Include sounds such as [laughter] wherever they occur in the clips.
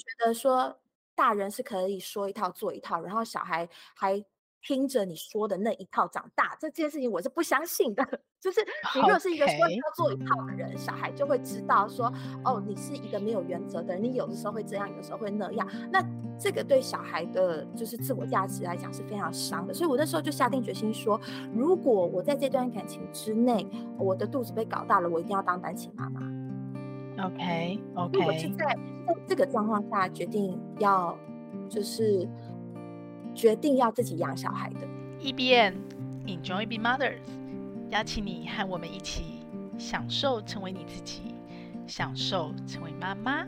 觉得说大人是可以说一套做一套，然后小孩还。听着你说的那一套长大，这件事情我是不相信的。[laughs] 就是 [laughs] 你如果是一个说一套做一套的人.小孩就会知道说，哦，你是一个没有原则的人，你有的时候会这样，有的时候会那样。那这个对小孩的就是自我价值来讲是非常伤的。所以我那时候就下定决心说，如果我在这段感情之内，我的肚子被搞大了，我一定要当单亲妈妈。OK OK。我是在在这个状况下决定要就是。决定要自己养小孩的，EBN Enjoy Being Mothers，邀请你和我们一起享受成为你自己，享受成为妈妈。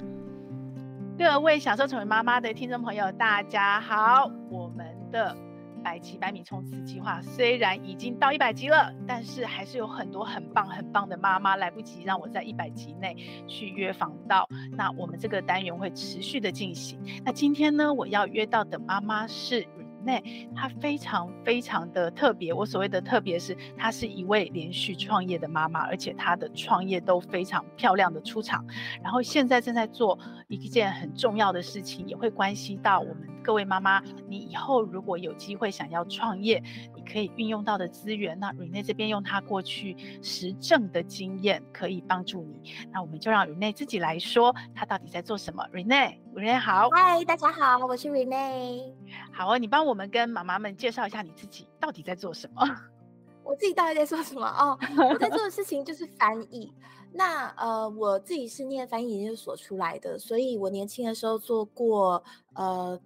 各位享受成为妈妈的听众朋友，大家好，我们的。百集百米冲刺计划虽然已经到一百集了，但是还是有很多很棒很棒的妈妈来不及让我在一百集内去约访到。那我们这个单元会持续的进行。那今天呢，我要约到的妈妈是内她非常非常的特别。我所谓的特别是，她是一位连续创业的妈妈，而且她的创业都非常漂亮的出场。然后现在正在做一件很重要的事情，也会关系到我们。各位妈妈，你以后如果有机会想要创业，你可以运用到的资源，那 Renee 这边用他过去实证的经验可以帮助你。那我们就让 Renee 自己来说，他到底在做什么。Renee，Renee 好，嗨，大家好，我是 Renee。好啊，你帮我们跟妈妈们介绍一下你自己到底在做什么。[laughs] 我自己到底在做什么？哦，我在做的事情就是翻译。那呃，我自己是念翻译研究所出来的，所以我年轻的时候做过呃。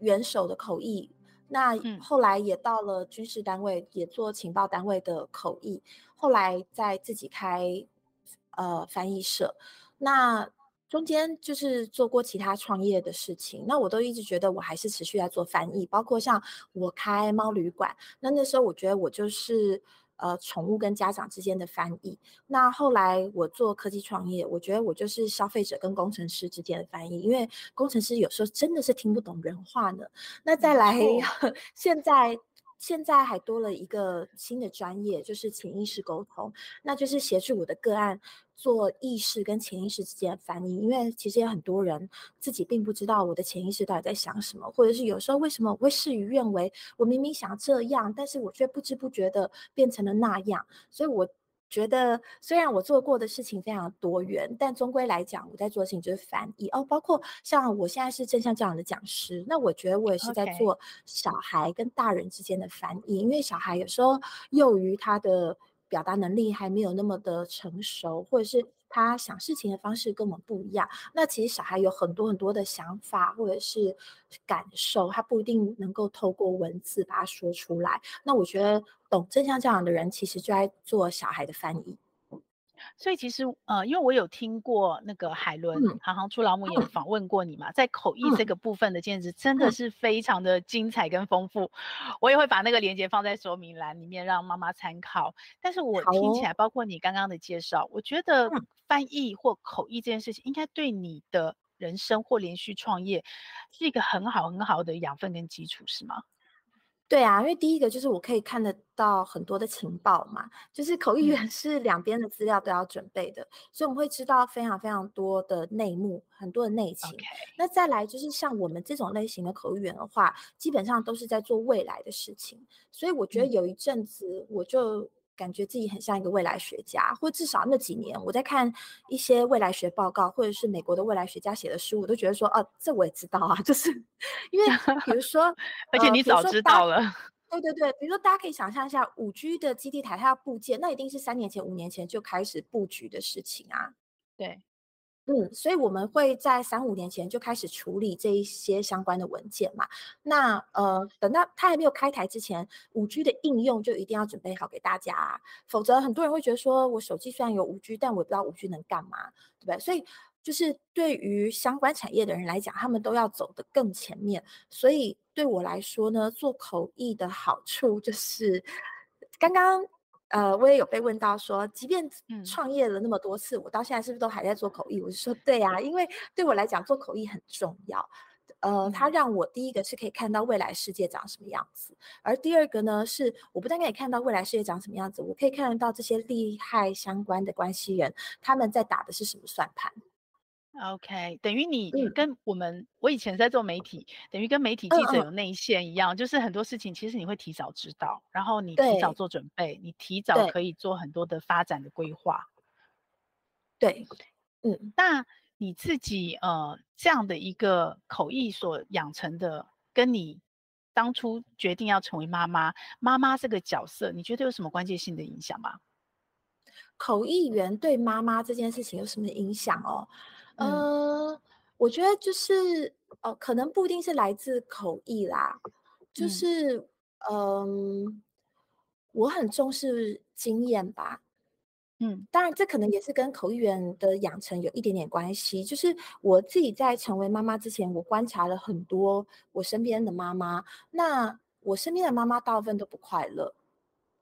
元首的口译，那后来也到了军事单位，也做情报单位的口译，后来再自己开呃翻译社，那中间就是做过其他创业的事情，那我都一直觉得我还是持续在做翻译，包括像我开猫旅馆，那那时候我觉得我就是。呃，宠物跟家长之间的翻译。那后来我做科技创业，我觉得我就是消费者跟工程师之间的翻译，因为工程师有时候真的是听不懂人话呢。那再来，嗯、[laughs] 现在。现在还多了一个新的专业，就是潜意识沟通，那就是协助我的个案做意识跟潜意识之间的翻译。因为其实有很多人自己并不知道我的潜意识到底在想什么，或者是有时候为什么会事与愿违，我明明想这样，但是我却不知不觉的变成了那样，所以我。觉得虽然我做过的事情非常多元，但终归来讲，我在做的事情就是翻译哦。包括像我现在是正向教养的讲师，那我觉得我也是在做小孩跟大人之间的翻译.因为小孩有时候由于他的表达能力还没有那么的成熟，或者是。他想事情的方式跟我们不一样。那其实小孩有很多很多的想法或者是感受，他不一定能够透过文字把它说出来。那我觉得懂正向教养的人，其实就在做小孩的翻译。所以其实，呃，因为我有听过那个海伦行行出老母也访问过你嘛，嗯、在口译这个部分的兼职真的是非常的精彩跟丰富。嗯、我也会把那个链接放在说明栏里面，让妈妈参考。但是我听起来，包括你刚刚的介绍，我觉得翻译或口译这件事情，应该对你的人生或连续创业是一个很好很好的养分跟基础，是吗？对啊，因为第一个就是我可以看得到很多的情报嘛，就是口译员是两边的资料都要准备的，嗯、所以我们会知道非常非常多的内幕，很多的内情。那再来就是像我们这种类型的口译员的话，基本上都是在做未来的事情，所以我觉得有一阵子我就。感觉自己很像一个未来学家，或至少那几年我在看一些未来学报告，或者是美国的未来学家写的书，我都觉得说，哦，这我也知道啊，就是因为比如说，[laughs] 而且你早知道了，对对对，比如说大家可以想象一下，五 G 的基地台它要布建，那一定是三年前、五年前就开始布局的事情啊，对。嗯，所以我们会在三五年前就开始处理这一些相关的文件嘛。那呃，等到它还没有开台之前，五 G 的应用就一定要准备好给大家啊，否则很多人会觉得说，我手机虽然有五 G，但我不知道五 G 能干嘛，对不对？所以就是对于相关产业的人来讲，他们都要走得更前面。所以对我来说呢，做口译的好处就是刚刚。呃，我也有被问到说，即便创业了那么多次，嗯、我到现在是不是都还在做口译？我就说对呀、啊，因为对我来讲做口译很重要。呃，它让我第一个是可以看到未来世界长什么样子，而第二个呢，是我不但可以看到未来世界长什么样子，我可以看得到这些利害相关的关系人他们在打的是什么算盘。OK，等于你跟我们，嗯、我以前在做媒体，等于跟媒体记者有内线一样，就是很多事情其实你会提早知道，然后你提早做准备，你提早可以做很多的发展的规划。对，嗯，那你自己呃这样的一个口译所养成的，跟你当初决定要成为妈妈，妈妈这个角色，你觉得有什么关键性的影响吗？口译员对妈妈这件事情有什么影响哦？呃，我觉得就是呃，可能不一定是来自口译啦，就是嗯、呃，我很重视经验吧，嗯，当然这可能也是跟口译员的养成有一点点关系。就是我自己在成为妈妈之前，我观察了很多我身边的妈妈，那我身边的妈妈大部分都不快乐，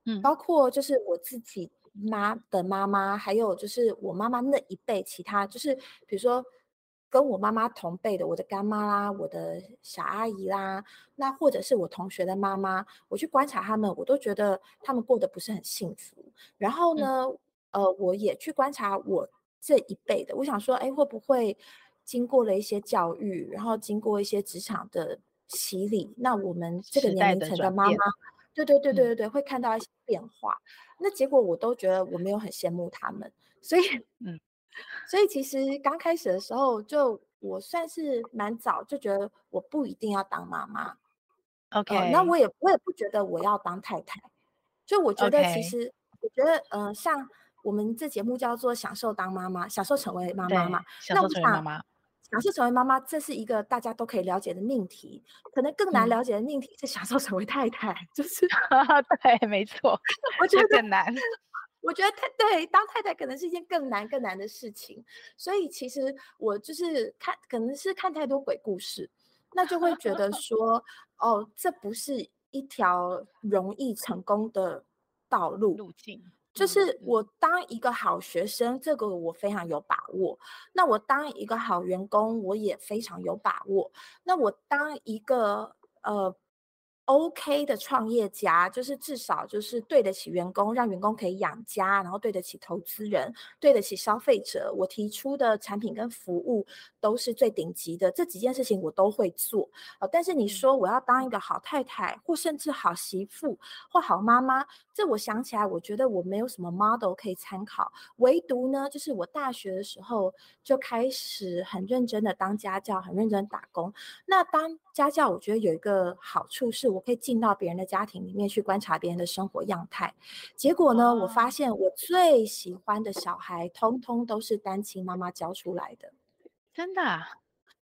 嗯，包括就是我自己。妈的妈妈，还有就是我妈妈那一辈，其他就是比如说跟我妈妈同辈的，我的干妈啦，我的小阿姨啦，那或者是我同学的妈妈，我去观察他们，我都觉得他们过得不是很幸福。然后呢，嗯、呃，我也去观察我这一辈的，我想说，哎，会不会经过了一些教育，然后经过一些职场的洗礼，那我们这个年龄层的妈妈，对对对对对会看到一些变化。那结果我都觉得我没有很羡慕他们，所以，[laughs] 嗯，所以其实刚开始的时候，就我算是蛮早就觉得我不一定要当妈妈，OK，呃，那我也我也不觉得我要当太太，就我觉得其实.我觉得，呃，像我们这节目叫做享受当妈妈，享受成为妈妈嘛，那我想。享受成为妈妈，这是一个大家都可以了解的命题。可能更难了解的命题是享受成为太太，嗯、就是 [laughs] 对，没错，我觉得更难。[laughs] 我觉得太对，当太太可能是一件更难更难的事情。所以其实我就是看，可能是看太多鬼故事，那就会觉得 [laughs] 说，哦，这不是一条容易成功的道路路径。就是我当一个好学生，这个我非常有把握。那我当一个好员工，我也非常有把握。那我当一个呃。OK 的创业家，就是至少就是对得起员工，让员工可以养家，然后对得起投资人，对得起消费者。我提出的产品跟服务都是最顶级的，这几件事情我都会做。呃，但是你说我要当一个好太太，或甚至好媳妇或好妈妈，这我想起来，我觉得我没有什么 model 可以参考。唯独呢，就是我大学的时候就开始很认真的当家教，很认真打工。那当家教，我觉得有一个好处是我。可以进到别人的家庭里面去观察别人的生活样态，结果呢，我发现我最喜欢的小孩，通通都是单亲妈妈教出来的，真的啊。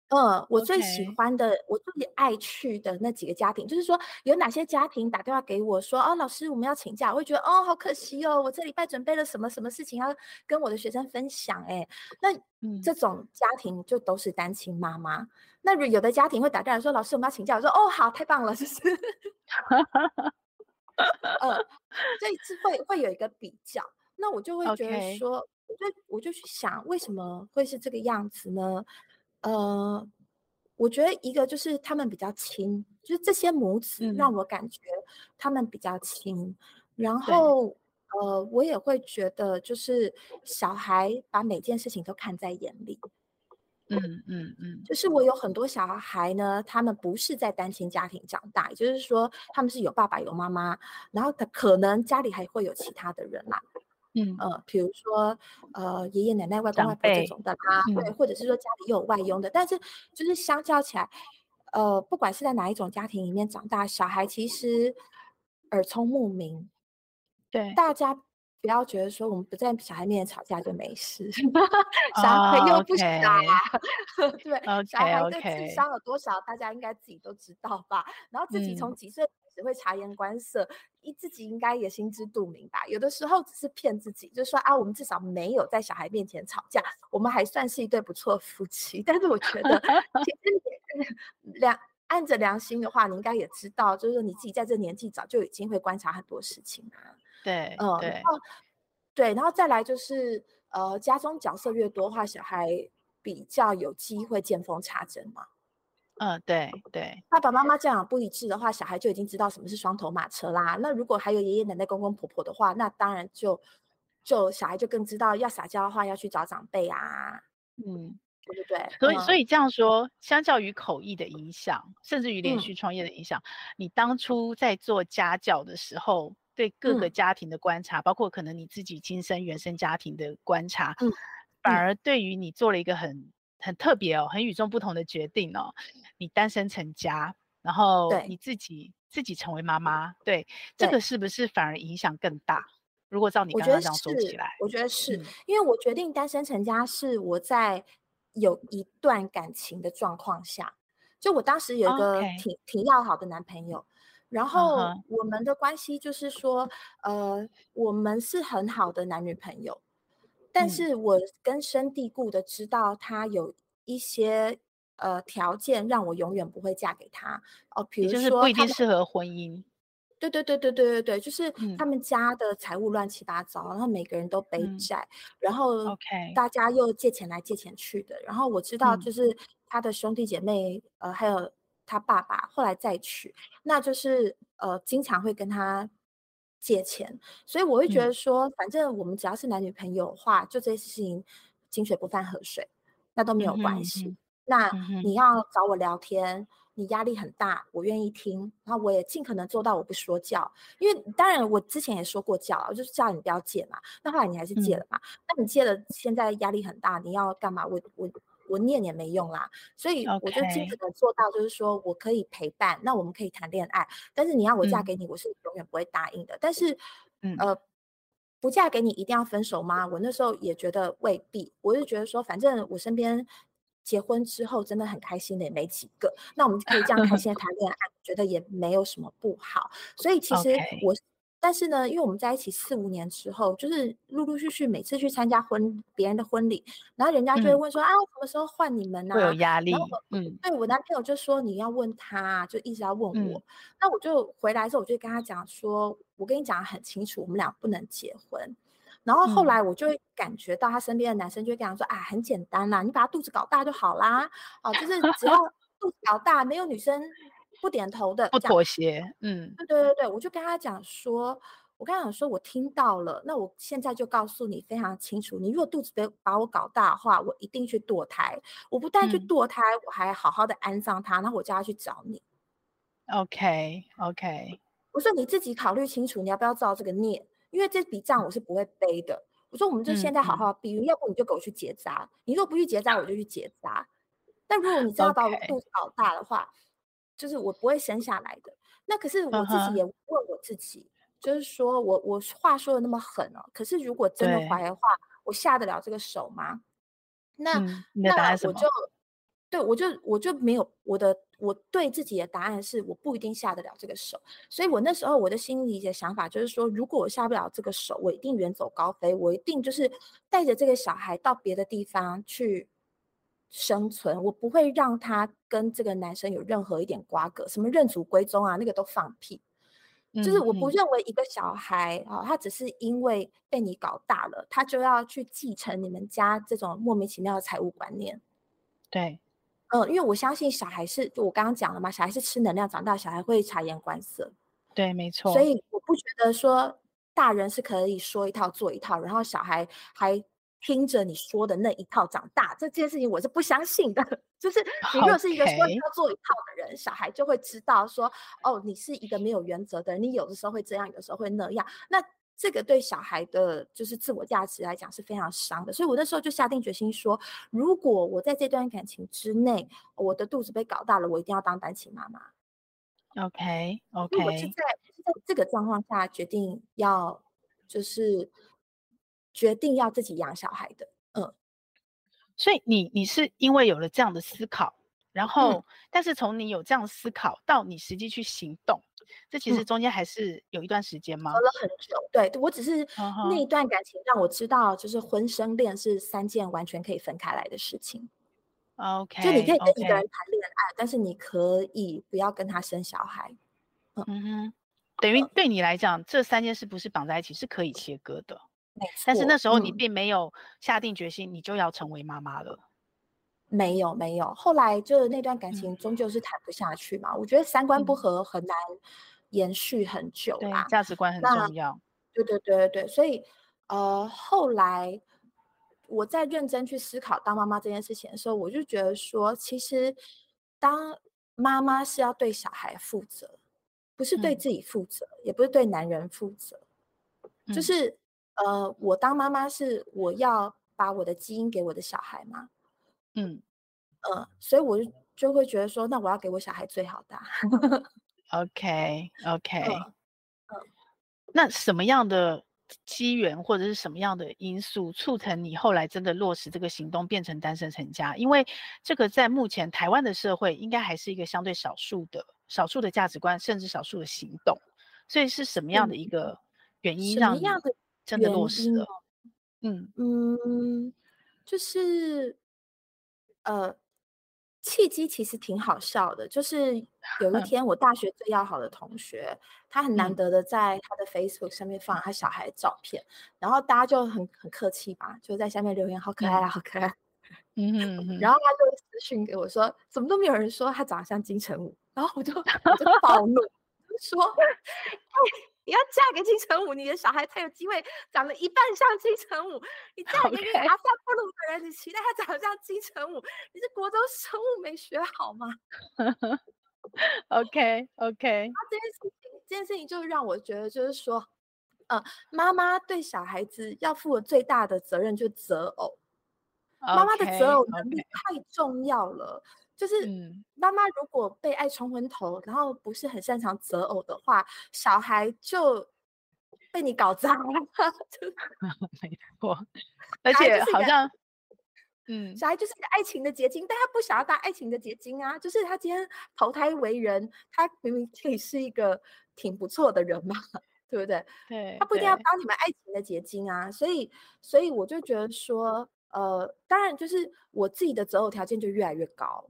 嗯，我最喜欢的.我最爱去的那几个家庭，就是说有哪些家庭打电话给我说，哦，老师，我们要请假，我会觉得，哦，好可惜哦，我这礼拜准备了什么什么事情要跟我的学生分享，哎，那这种家庭就都是单亲妈妈。嗯、那有的家庭会打电话说，老师，我们要请假，我说，哦，好，太棒了，就是，嗯，这一次会会有一个比较，那我就会觉得说.我就我就去想，为什么会是这个样子呢？呃，我觉得一个就是他们比较亲，就是这些母子让我感觉他们比较亲。嗯、然后，呃，我也会觉得就是小孩把每件事情都看在眼里。嗯嗯嗯，嗯就是我有很多小孩呢，他们不是在单亲家庭长大，也就是说他们是有爸爸有妈妈，然后他可能家里还会有其他的人啦。嗯。呃，比如说呃，爷爷奶奶、外公外婆这种的啦，辈对，或者是说家里有外佣的，嗯、但是就是相较起来，呃，不管是在哪一种家庭里面长大，小孩其实耳聪目明，对，大家不要觉得说我们不在小孩面前吵架就没事，[laughs] 小孩又不傻，[laughs] 对，小孩的智商有多少，大家应该自己都知道吧？然后自己从几岁、嗯。只会察言观色，一自己应该也心知肚明吧。有的时候只是骗自己，就是说啊，我们至少没有在小孩面前吵架，我们还算是一对不错夫妻。[laughs] 但是我觉得，[laughs] 其实良按着良心的话，你应该也知道，就是说你自己在这年纪早就已经会观察很多事情啊。对，嗯，对，然后对，然后再来就是呃，家中角色越多的话，小孩比较有机会见缝插针嘛。嗯，对对，爸爸妈妈教养不一致的话，小孩就已经知道什么是双头马车啦。那如果还有爷爷奶奶、公公婆婆的话，那当然就就小孩就更知道要撒娇的话要去找长辈啊。嗯，对不对？所以，所以这样说，相较于口译的影响，甚至于连续创业的影响，嗯，你当初在做家教的时候，对各个家庭的观察，嗯，包括可能你自己亲身原生家庭的观察，嗯，反而对于你做了一个很很特别哦，很与众不同的决定哦，你单身成家，然后你自己自己成为妈妈，对，这个是不是反而影响更大？如果照你刚刚这样说起来，我觉得是，因为我决定单身成家是我在有一段感情的状况下，就我当时有一个挺.挺要好的男朋友，然后我们的关系就是说，uh -huh. 呃，我们是很好的男女朋友，但是我根深蒂固的知道他有一些呃条件让我永远不会嫁给他。哦，比如说就是不一定适合婚姻。对对对对对对对，就是他们家的财务乱七八糟，嗯、然后每个人都背债，嗯、然后大家又借钱来借钱去的。然后我知道，就是他的兄弟姐妹，嗯、呃，还有他爸爸后来再娶，那就是呃，经常会跟他借钱。所以我会觉得说，嗯、反正我们只要是男女朋友的话，就这些事情井水不犯河水，那都没有关系。嗯、哼哼那你要找我聊天。你压力很大，我愿意听，然后我也尽可能做到我不说教，因为当然我之前也说过教，我就是叫你不要借嘛，那后来你还是借了嘛，那、嗯、你借了，现在压力很大，你要干嘛？我我我念也没用啦，所以我就尽可能做到，就是说我可以陪伴，那我们可以谈恋爱，但是你要我嫁给你，嗯、我是永远不会答应的。但是，嗯、呃，不嫁给你一定要分手吗？我那时候也觉得未必，我就觉得说，反正我身边。结婚之后真的很开心的也没几个，那我们可以这样开心的谈恋爱，我觉得也没有什么不好。所以其实我.但是呢，因为我们在一起四五年之后，就是陆陆续续每次去参加婚别人的婚礼，然后人家就会问说、嗯、啊，什么时候换你们呢、啊？会有压力。嗯，对我男朋友就说你要问他，就一直要问我。嗯、那我就回来之后，我就跟他讲说，我跟你讲得很清楚，我们俩不能结婚。然后后来我就会感觉到他身边的男生就会跟他说：“啊、嗯，很简单啦，你把他肚子搞大就好啦。哦，就是只要肚子搞大，没有女生不点头的，不妥协。”嗯，对对对对，我就跟他讲说，我跟他讲说，我听到了，那我现在就告诉你非常清楚，你如果肚子被把我搞大的话，我一定去堕胎。我不但去堕胎、嗯，我还好好的安葬他，然后我叫他去找你。OK OK，我说你自己考虑清楚，你要不要造这个孽？因为这笔账我是不会背的。我说，我们就现在好好避孕，嗯，要不你就给我去结扎。你如果不去结扎，我就去结扎。但如果你真的把我肚子搞大的话，okay. 就是我不会生下来的。那可是我自己也问我自己，uh -huh. 就是说我我话说的那么狠哦，可是如果真的怀的话，我下得了这个手吗？那、嗯、那我就。对，我就我就没有我的，我对自己的答案是我不一定下得了这个手，所以我那时候我的心理的想法就是说，如果我下不了这个手，我一定远走高飞，我一定就是带着这个小孩到别的地方去生存，我不会让他跟这个男生有任何一点瓜葛，什么认祖归宗啊，那个都放屁，就是我不认为一个小孩啊，他只是因为被你搞大了，他就要去继承你们家这种莫名其妙的财务观念，对。嗯，因为我相信小孩是，就我刚刚讲了嘛，小孩是吃能量长大，小孩会察言观色。对，没错。所以我不觉得说大人是可以说一套做一套，然后小孩还听着你说的那一套长大，这件事情我是不相信的。[laughs] 就是 [laughs] 你如果是一个说一套做一套的人.小孩就会知道说，哦，你是一个没有原则的人，你有的时候会这样，有的时候会那样。那这个对小孩的，就是自我价值来讲是非常伤的，所以我那时候就下定决心说，如果我在这段感情之内，我的肚子被搞大了，我一定要当单亲妈妈。OK OK，我是在是在这个状况下决定要，就是决定要自己养小孩的。嗯，所以你你是因为有了这样的思考，然后，嗯、但是从你有这样思考到你实际去行动。这其实中间还是有一段时间吗？隔、嗯、了很久，对，我只是那一段感情让我知道，就是婚生恋是三件完全可以分开来的事情。OK，就你可以跟一个人谈恋爱.但是你可以不要跟他生小孩。嗯哼，等于对你来讲，这三件事不是绑在一起，是可以切割的。但是那时候你并没有下定决心，你就要成为妈妈了。没有没有，后来就是那段感情终究是谈不下去嘛。嗯、我觉得三观不合很难延续很久啦。价值观很重要。对对对对对，所以呃后来我在认真去思考当妈妈这件事情的时候，我就觉得说，其实当妈妈是要对小孩负责，不是对自己负责，嗯、也不是对男人负责。嗯、就是呃，我当妈妈是我要把我的基因给我的小孩嘛。嗯呃，所以我就就会觉得说，那我要给我小孩最好的。OK OK，[laughs] 那什么样的？机缘或者是什么样的因素促成你后来真的落实这个行动，变成单身成家？因为这个在目前台湾的社会，应该还是一个相对少数的、少数的价值观，甚至少数的行动。所以是什么样的一个原因让你真的落实了？嗯嗯，就是呃。契机其实挺好笑的，就是有一 [laughs] 天我大学最要好的同学，他很难得的在他的 Facebook 上面放他小孩的照片，然后大家就很很客气吧，就在下面留言，好可爱啊，好可爱。嗯哼，[laughs] 然后他就私信给我说，怎么都没有人说他长得像金城武，然后我就我就暴怒，说，哎。你要嫁给金城武，你的小孩才有机会长得一半像金城武。你嫁给一个阿萨布鲁的人，你期待他长得像金城武，你是国中生物没学好吗？OK OK。[laughs] 那这件事情，这件事情就让我觉得，就是说，呃，妈妈对小孩子要负的最大的责任就是择偶。Okay, 妈妈的择偶能力太重要了。Okay. 就是妈妈如果被爱冲昏头，然后不是很擅长择偶的话，小孩就被你搞脏了。[laughs] [laughs] 没错，而且好像，嗯，小孩就是一个爱情的结晶，但他不想要当爱情的结晶啊。就是他今天投胎为人，他明明可以是一个挺不错的人嘛，对不对？对，他不一定要当你们爱情的结晶啊。所以，所以我就觉得说，呃，当然就是我自己的择偶条件就越来越高。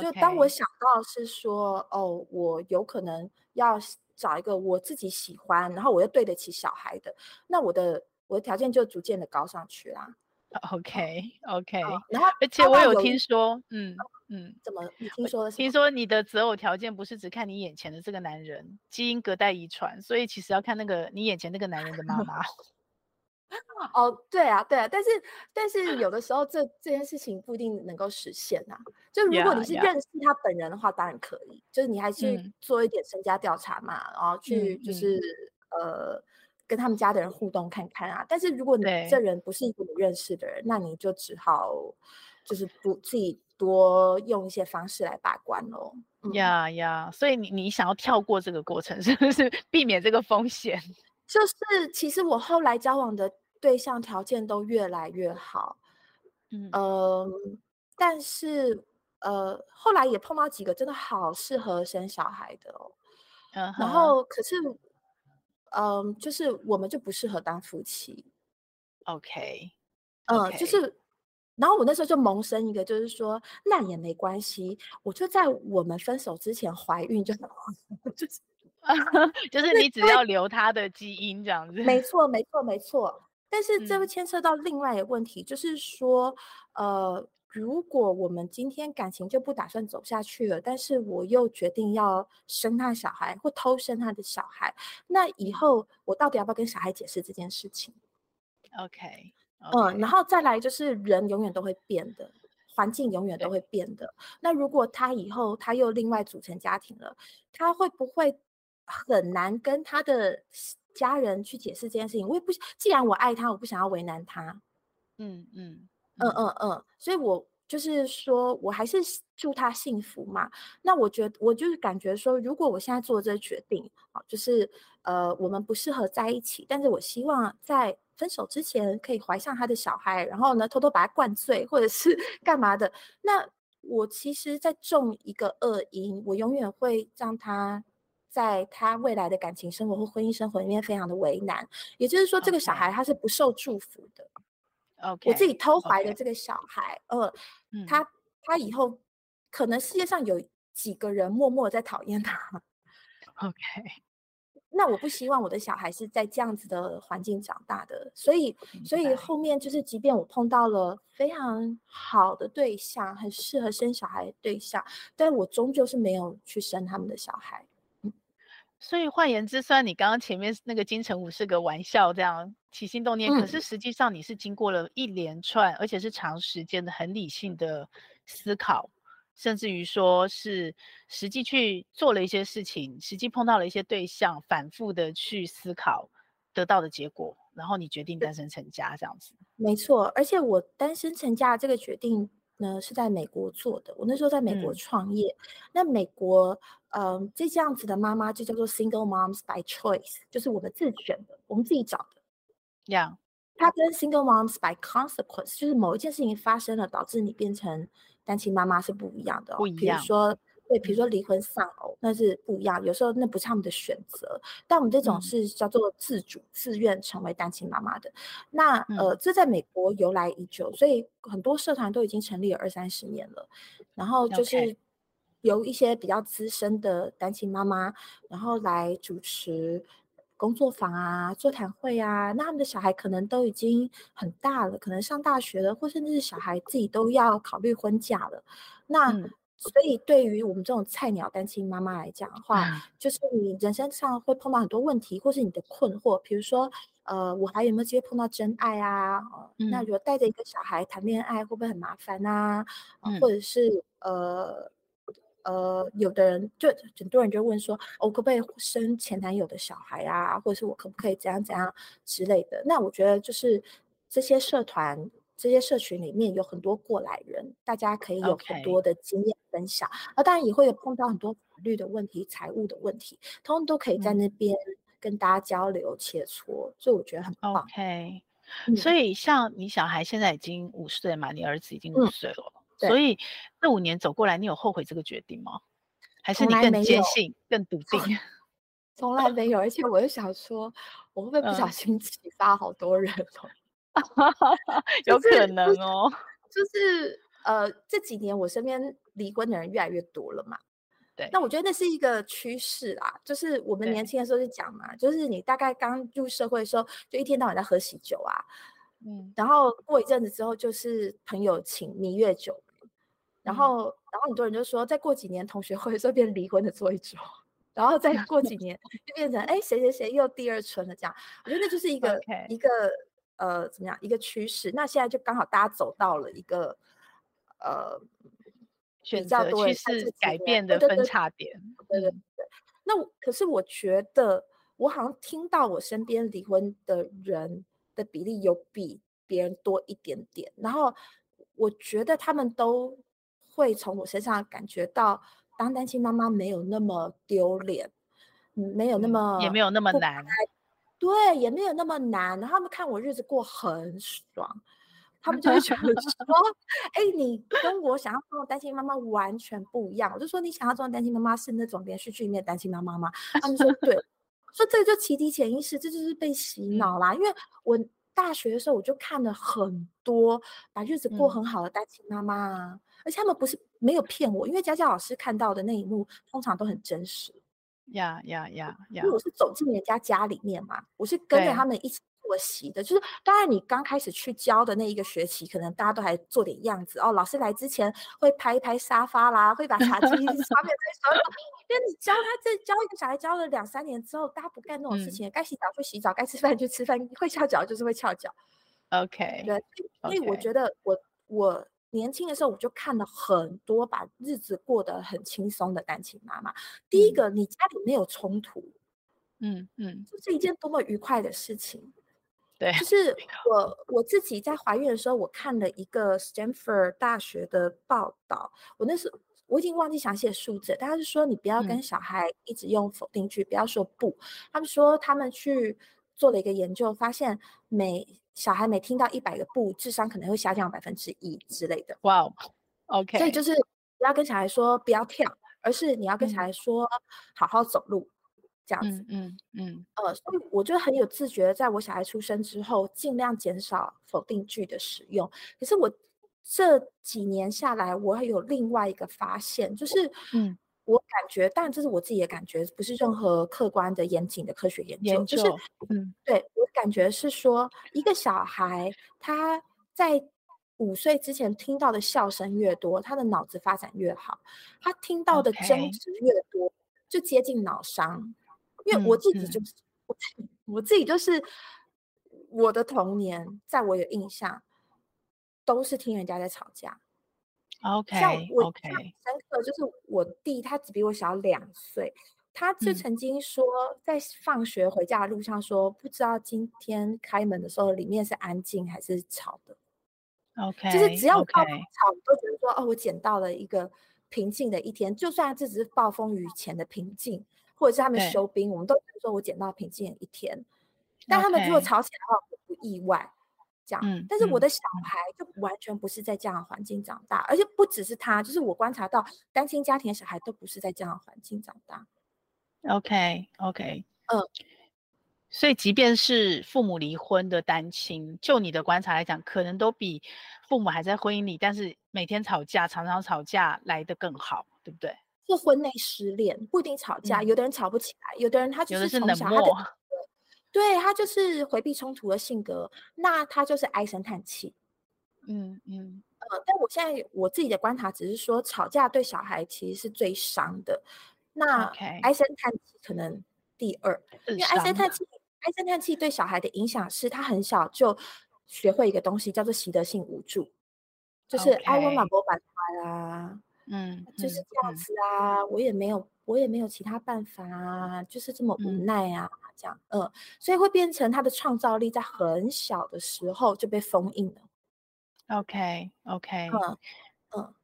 就当我想到是说哦，我有可能要找一个我自己喜欢，然后我又对得起小孩的，那我的我的条件就逐渐的高上去啦。OK OK，哦，然后而且我有听说，嗯嗯，怎么你听说的？听说你的择偶条件不是只看你眼前的这个男人，基因隔代遗传，所以其实要看那个你眼前那个男人的妈妈。[laughs] 哦，对啊，对啊，但是但是有的时候这这件事情不一定能够实现呐、啊。就如果你是认识他本人的话，yeah, yeah. 当然可以。就是你还去做一点身家调查嘛，嗯、然后去就是、嗯、呃跟他们家的人互动看看啊。但是如果你这人不是一个你认识的人，那你就只好就是不自己多用一些方式来把关喽。呀呀，所以你你想要跳过这个过程，是不是避免这个风险？就是其实我后来交往的对象条件都越来越好，嗯、呃，但是呃后来也碰到几个真的好适合生小孩的哦，嗯、然后可是嗯、呃、就是我们就不适合当夫妻，OK，嗯、呃，就是然后我那时候就萌生一个就是说那也没关系，我就在我们分手之前怀孕就 [laughs] 就是。[laughs] 就是你只要留他的基因这样子，没。错，没错，没错。但是这会牵涉到另外一个问题，嗯、就是说，呃，如果我们今天感情就不打算走下去了，但是我又决定要生他小孩或偷生他的小孩，那以后我到底要不要跟小孩解释这件事情？OK，嗯，okay. 然后再来就是人永远都会变的。环境永远都会变的。那如果他以后他又另外组成家庭了，他会不会？很难跟他的家人去解释这件事情。我也不，既然我爱他，我不想要为难他。嗯嗯嗯嗯嗯，所以我就是说，我还是祝他幸福嘛。那我觉得，我就是感觉说，如果我现在做这个决定，啊，就是呃，我们不适合在一起，但是我希望在分手之前可以怀上他的小孩，然后呢，偷偷把他灌醉，或者是 [laughs] 干嘛的。那我其实，在种一个恶因，我永远会让他。在他未来的感情生活或婚姻生活里面，非常的为难。也就是说，这个小孩他是不受祝福的。OK，我自己偷怀的这个小孩.呃，嗯、他他以后可能世界上有几个人默默在讨厌他。OK，那我不希望我的小孩是在这样子的环境长大的。所以，所以后面就是，即便我碰到了非常好的对象，很适合生小孩的对象，但我终究是没有去生他们的小孩。所以换言之，虽然你刚刚前面那个金城武是个玩笑，这样起心动念，嗯、可是实际上你是经过了一连串，而且是长时间的很理性的思考，甚至于说是实际去做了一些事情，实际碰到了一些对象，反复的去思考得到的结果，然后你决定单身成家这样子。没错，而且我单身成家这个决定呢是在美国做的，我那时候在美国创业，嗯、那美国。嗯、呃，这这样子的妈妈就叫做 single moms by choice，就是我们自选的，我们自己找的。Yeah，它跟 single moms by consequence，就是某一件事情发生了，导致你变成单亲妈妈是不一样的、哦。不一样。比如说，对，比如说离婚丧偶，那是不一样。有时候那不是他们的选择，但我们这种是叫做自主、嗯、自愿成为单亲妈妈的。那呃，这在美国由来已久，所以很多社团都已经成立了二三十年了。然后就是。由一些比较资深的单亲妈妈，然后来主持工作坊啊、座谈会啊。那他们的小孩可能都已经很大了，可能上大学了，或甚至是小孩自己都要考虑婚嫁了。那、嗯、所以对于我们这种菜鸟单亲妈妈来讲的话，嗯、就是你人生上会碰到很多问题，或是你的困惑，比如说，呃，我还有没有机会碰到真爱啊？嗯、那如果带着一个小孩谈恋爱，会不会很麻烦啊？嗯、或者是呃。呃，有的人就很多人就问说，我、哦、可不可以生前男友的小孩啊？或者是我可不可以怎样怎样之类的？那我觉得就是这些社团、这些社群里面有很多过来人，大家可以有很多的经验分享。那 Okay. 当然也会有碰到很多法律的问题、财务的问题，通通都可以在那边跟大家交流切磋，嗯、所以我觉得很棒。OK，、嗯、所以像你小孩现在已经五岁嘛，你儿子已经五岁了。嗯所以这五年走过来，你有后悔这个决定吗？还是你更坚信、更笃定？[laughs] 从来没有，而且我又想说，我会不会不小心 [laughs] 启发好多人哦？[laughs] 有可能哦。就是呃，这几年我身边离婚的人越来越多了嘛。对。那我觉得那是一个趋势啦。就是我们年轻的时候就讲嘛，就是你大概刚入社会的时候，就一天到晚在喝喜酒啊。嗯。然后过一阵子之后，就是朋友请蜜月酒。然后，然后很多人就说，再过几年同学会 [laughs] 就变离婚的坐一桌，然后再过几年就变成哎谁谁谁又第二春了这样。我觉得那就是一个 [laughs] Okay. 一个呃怎么样一个趋势。那现在就刚好大家走到了一个呃选择趋势改变的分叉点。对对对。那可是我觉得我好像听到我身边离婚的人的比例有比别人多一点点，然后我觉得他们都。会从我身上感觉到，当单亲妈妈没有那么丢脸，嗯，没有那么也没有那么难，对，也没有那么难。然后他们看我日子过很爽，他们就会觉得说：“哎、欸，你跟我想要做的单亲妈妈完全不一样。”我就说：“你想要做的单亲妈妈是那种连续剧里面的单亲妈妈吗？”他们说：“对。”说这个就启迪潜意识，这就是被洗脑啦。嗯、因为我大学的时候我就看了很多把日子过很好的单亲妈妈啊。嗯而且他们不是没有骗我，因为佳佳老师看到的那一幕通常都很真实。呀呀呀呀！因为我是走进人家家里面嘛，我是跟着他们一起做习的。就是当然，你刚开始去教的那一个学期，可能大家都还做点样子哦。老师来之前会拍一拍沙发啦，会把茶几擦面在手。[laughs] 因为你教他这教一个小孩教了两三年之后，大家不干那种事情，该、嗯、洗澡就洗澡，该吃饭就吃饭，会翘脚就是会翘脚。OK，对，所以我觉得我我。年轻的时候，我就看了很多把日子过得很轻松的单亲妈妈。第一个，你家里没有冲突，嗯嗯，这是一件多么愉快的事情。对，就 [laughs] 是我我自己在怀孕的时候，我看了一个 Stanford 大学的报道。我那时我已经忘记详细的数字，但是说你不要跟小孩一直用否定句，不要说不。他们说他们去做了一个研究，发现每小孩每听到一百个不，智商可能会下降百分之一之类的。哇，wow，OK。所以就是不要跟小孩说不要跳，而是你要跟小孩说好好走路，嗯、这样子。嗯嗯，嗯呃，所以我就很有自觉，在我小孩出生之后，尽量减少否定句的使用。可是我这几年下来，我还有另外一个发现，就是嗯。我感觉，当然这是我自己的感觉，不是任何客观的、严谨的科学研究。研究就是，嗯，对，我感觉是说，一个小孩他在五岁之前听到的笑声越多，他的脑子发展越好。他听到的争执越多.就接近脑伤。因为我自己就是、嗯嗯、我我自己就是我的童年，在我有印象，都是听人家在吵架。OK，像我 OK，深刻就是我弟，他只比我小两岁，他就曾经说，在放学回家的路上说，嗯、不知道今天开门的时候里面是安静还是吵的。OK，就是只要我到吵，我.都觉得说，哦，我捡到了一个平静的一天，就算这只是暴风雨前的平静，或者是他们休兵，我们都觉得说我捡到平静的一天。但他们如果吵起来的话，我不意外。这样，嗯，但是我的小孩就完全不是在这样的环境长大，嗯，而且不只是他，就是我观察到单亲家庭的小孩都不是在这样的环境长大。OK OK，嗯，所以即便是父母离婚的单亲，就你的观察来讲，可能都比父母还在婚姻里，但是每天吵架、常常吵架来得更好，对不对？是婚内失恋不一定吵架，嗯，有的人吵不起来，有的人他就是从小冷漠。对，他就是回避冲突的性格，那他就是唉声叹气。嗯嗯呃，但我现在我自己的观察只是说，吵架对小孩其实是最伤的。那唉声叹气可能第二，因为唉声叹气，唉声叹气对小孩的影响是他很小就学会一个东西，叫做习得性无助，就是哎，我马波板坏啦，嗯，就是这样子啊，嗯、我也没有，我也没有其他办法啊，就是这么无奈啊。嗯这样，嗯，所以会变成他的创造力在很小的时候就被封印了。OK，OK，okay, okay. 嗯嗯，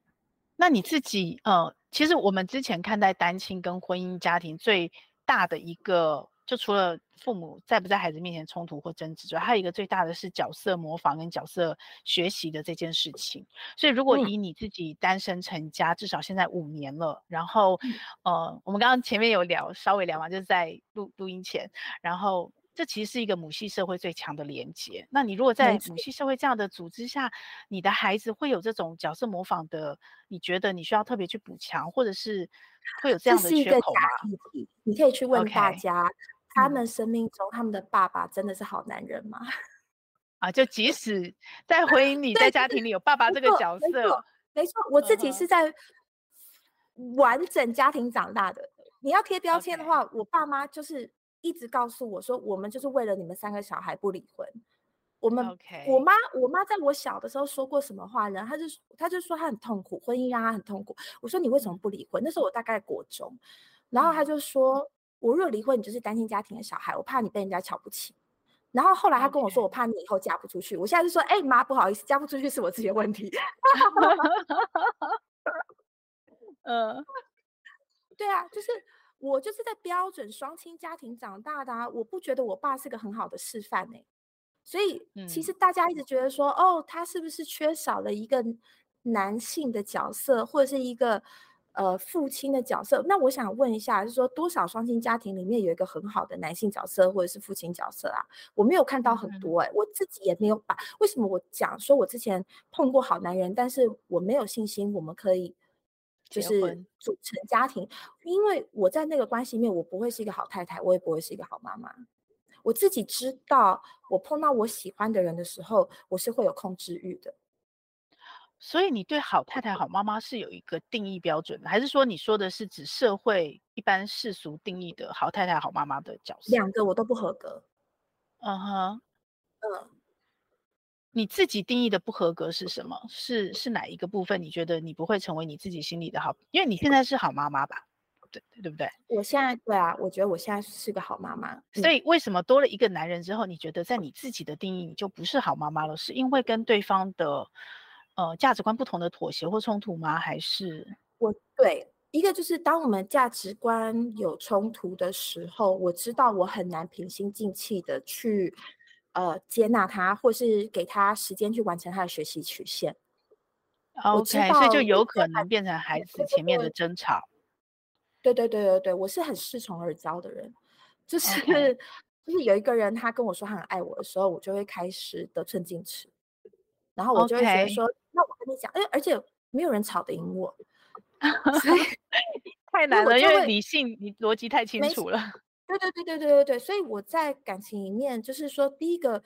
那你自己，呃，其实我们之前看待单亲跟婚姻家庭最大的一个，就除了父母在不在孩子面前冲突或争执之外，还有一个最大的是角色模仿跟角色学习的这件事情。所以，如果以你自己单身成家，嗯、至少现在五年了，然后，呃，我们刚刚前面有聊，稍微聊完，就是在录录音前，然后这其实是一个母系社会最强的连接。那你如果在母系社会这样的组织下，你的孩子会有这种角色模仿的，你觉得你需要特别去补强，或者是会有这样的缺口吗？你可以去问大家。他们生命中，他们的爸爸真的是好男人吗？[laughs] 啊，就即使在婚姻里，在家庭里有爸爸这个角色，没错，没错，我自己是在完整家庭长大的。你要贴标签的话，我爸妈就是一直告诉我说，我们就是为了你们三个小孩不离婚。我们.我妈，我妈在我小的时候说过什么话呢？她就她就说她很痛苦，婚姻让她很痛苦。我说你为什么不离婚？那时候我大概国中，然后她就说。我若离婚，你就是单亲家庭的小孩，我怕你被人家瞧不起。然后后来他跟我说，我怕你以后嫁不出去。我现在就说，哎、欸，妈，不好意思，嫁不出去是我自己的问题。[laughs] 嗯，[laughs] 对啊，就是我就是在标准双亲家庭长大的啊，我不觉得我爸是个很好的示范呢。所以其实大家一直觉得说，哦，他是不是缺少了一个男性的角色，或者是一个。呃，父亲的角色，那我想问一下，就是说多少双亲家庭里面有一个很好的男性角色或者是父亲角色啊？我没有看到很多哎、欸，我自己也没有把。为什么我讲说我之前碰过好男人，但是我没有信心我们可以就是组成家庭？因为我在那个关系里面，我不会是一个好太太，我也不会是一个好妈妈。我自己知道，我碰到我喜欢的人的时候，我是会有控制欲的。所以你对好太太、好妈妈是有一个定义标准的，还是说你说的是指社会一般世俗定义的好太太、好妈妈的角色？两个我都不合格。嗯哼，嗯，你自己定义的不合格是什 [laughs] 么？是是哪一个部分？你觉得你不会成为你自己心里的好？因为你现在是好妈妈吧？对对不对？我现在对啊，我觉得我现在是个好妈妈。所以为什么多了一个男人之后，你觉得在你自己的定义你就不是好妈妈了？是因为跟对方的？呃，价值观不同的妥协或冲突吗？还是我对一个就是，当我们价值观有冲突的时候，我知道我很难平心静气的去呃接纳他，或是给他时间去完成他的学习曲线。OK，所以就有可能变成孩子前面的争吵。对对对对对，我是很恃宠而骄的人，就是 Okay. 就是有一个人他跟我说他很爱我的时候，我就会开始得寸进尺。然后我就会觉得说.那我跟你讲，哎，而且没有人吵得赢我，[laughs] 所以 [laughs] 太难了，因为理性，你逻辑太清楚了。对对对对对对对，所以我在感情里面，就是说，第一个，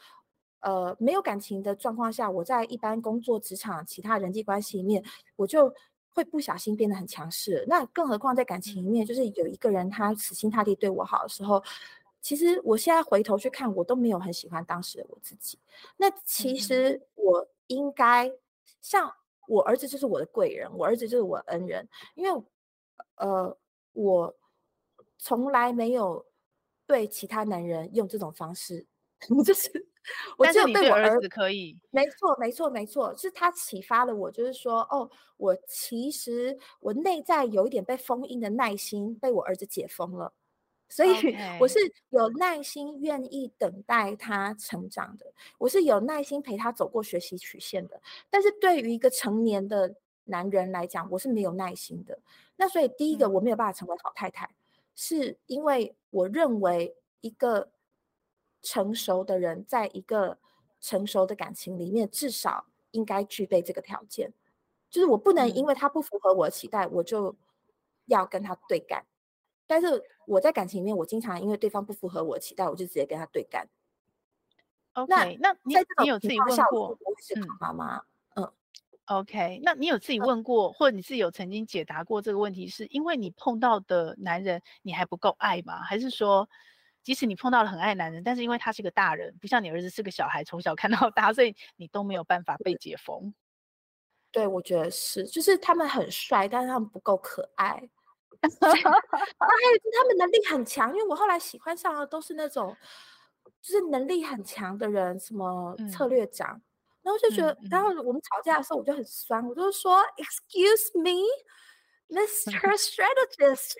呃，没有感情的状况下，我在一般工作、职场、其他人际关系里面，我就会不小心变得很强势。那更何况在感情里面，就是有一个人他死心塌地对我好的时候，其实我现在回头去看，我都没有很喜欢当时的我自己。那其实我应该像我儿子就是我的贵人，我儿子就是我的恩人，因为呃，我从来没有对其他男人用这种方式，[laughs] 就是。我只有对我儿子可以，没错，没错，没错，是他启发了我，就是说，哦，我其实我内在有一点被封印的耐心被我儿子解封了，所以我是有耐心愿意等待他成长的，我是有耐心陪他走过学习曲线的。但是对于一个成年的男人来讲，我是没有耐心的。那所以第一个我没有办法成为好太太，是因为我认为一个。成熟的人，在一个成熟的感情里面，至少应该具备这个条件，就是我不能因为他不符合我的期待，嗯、我就要跟他对干。但是我在感情里面，我经常因为对方不符合我的期待，我就直接跟他对干。OK，那你有自己问过？我是妈妈，嗯，嗯，OK，那你有自己问过，嗯、或者你自己有曾经解答过这个问题，是因为你碰到的男人你还不够爱吗？还是说？即使你碰到了很爱男人，但是因为他是个大人，不像你儿子是个小孩，从小看到大，所以你都没有办法被解封。对，我觉得是，就是他们很帅，但是他们不够可爱。[laughs] 还有他们能力很强，因为我后来喜欢上的都是那种，就是能力很强的人，什么策略长。嗯、然后就觉得，嗯、然后我们吵架的时候，我就很酸，我就说、嗯、，Excuse me, Mr. [laughs] Strategist。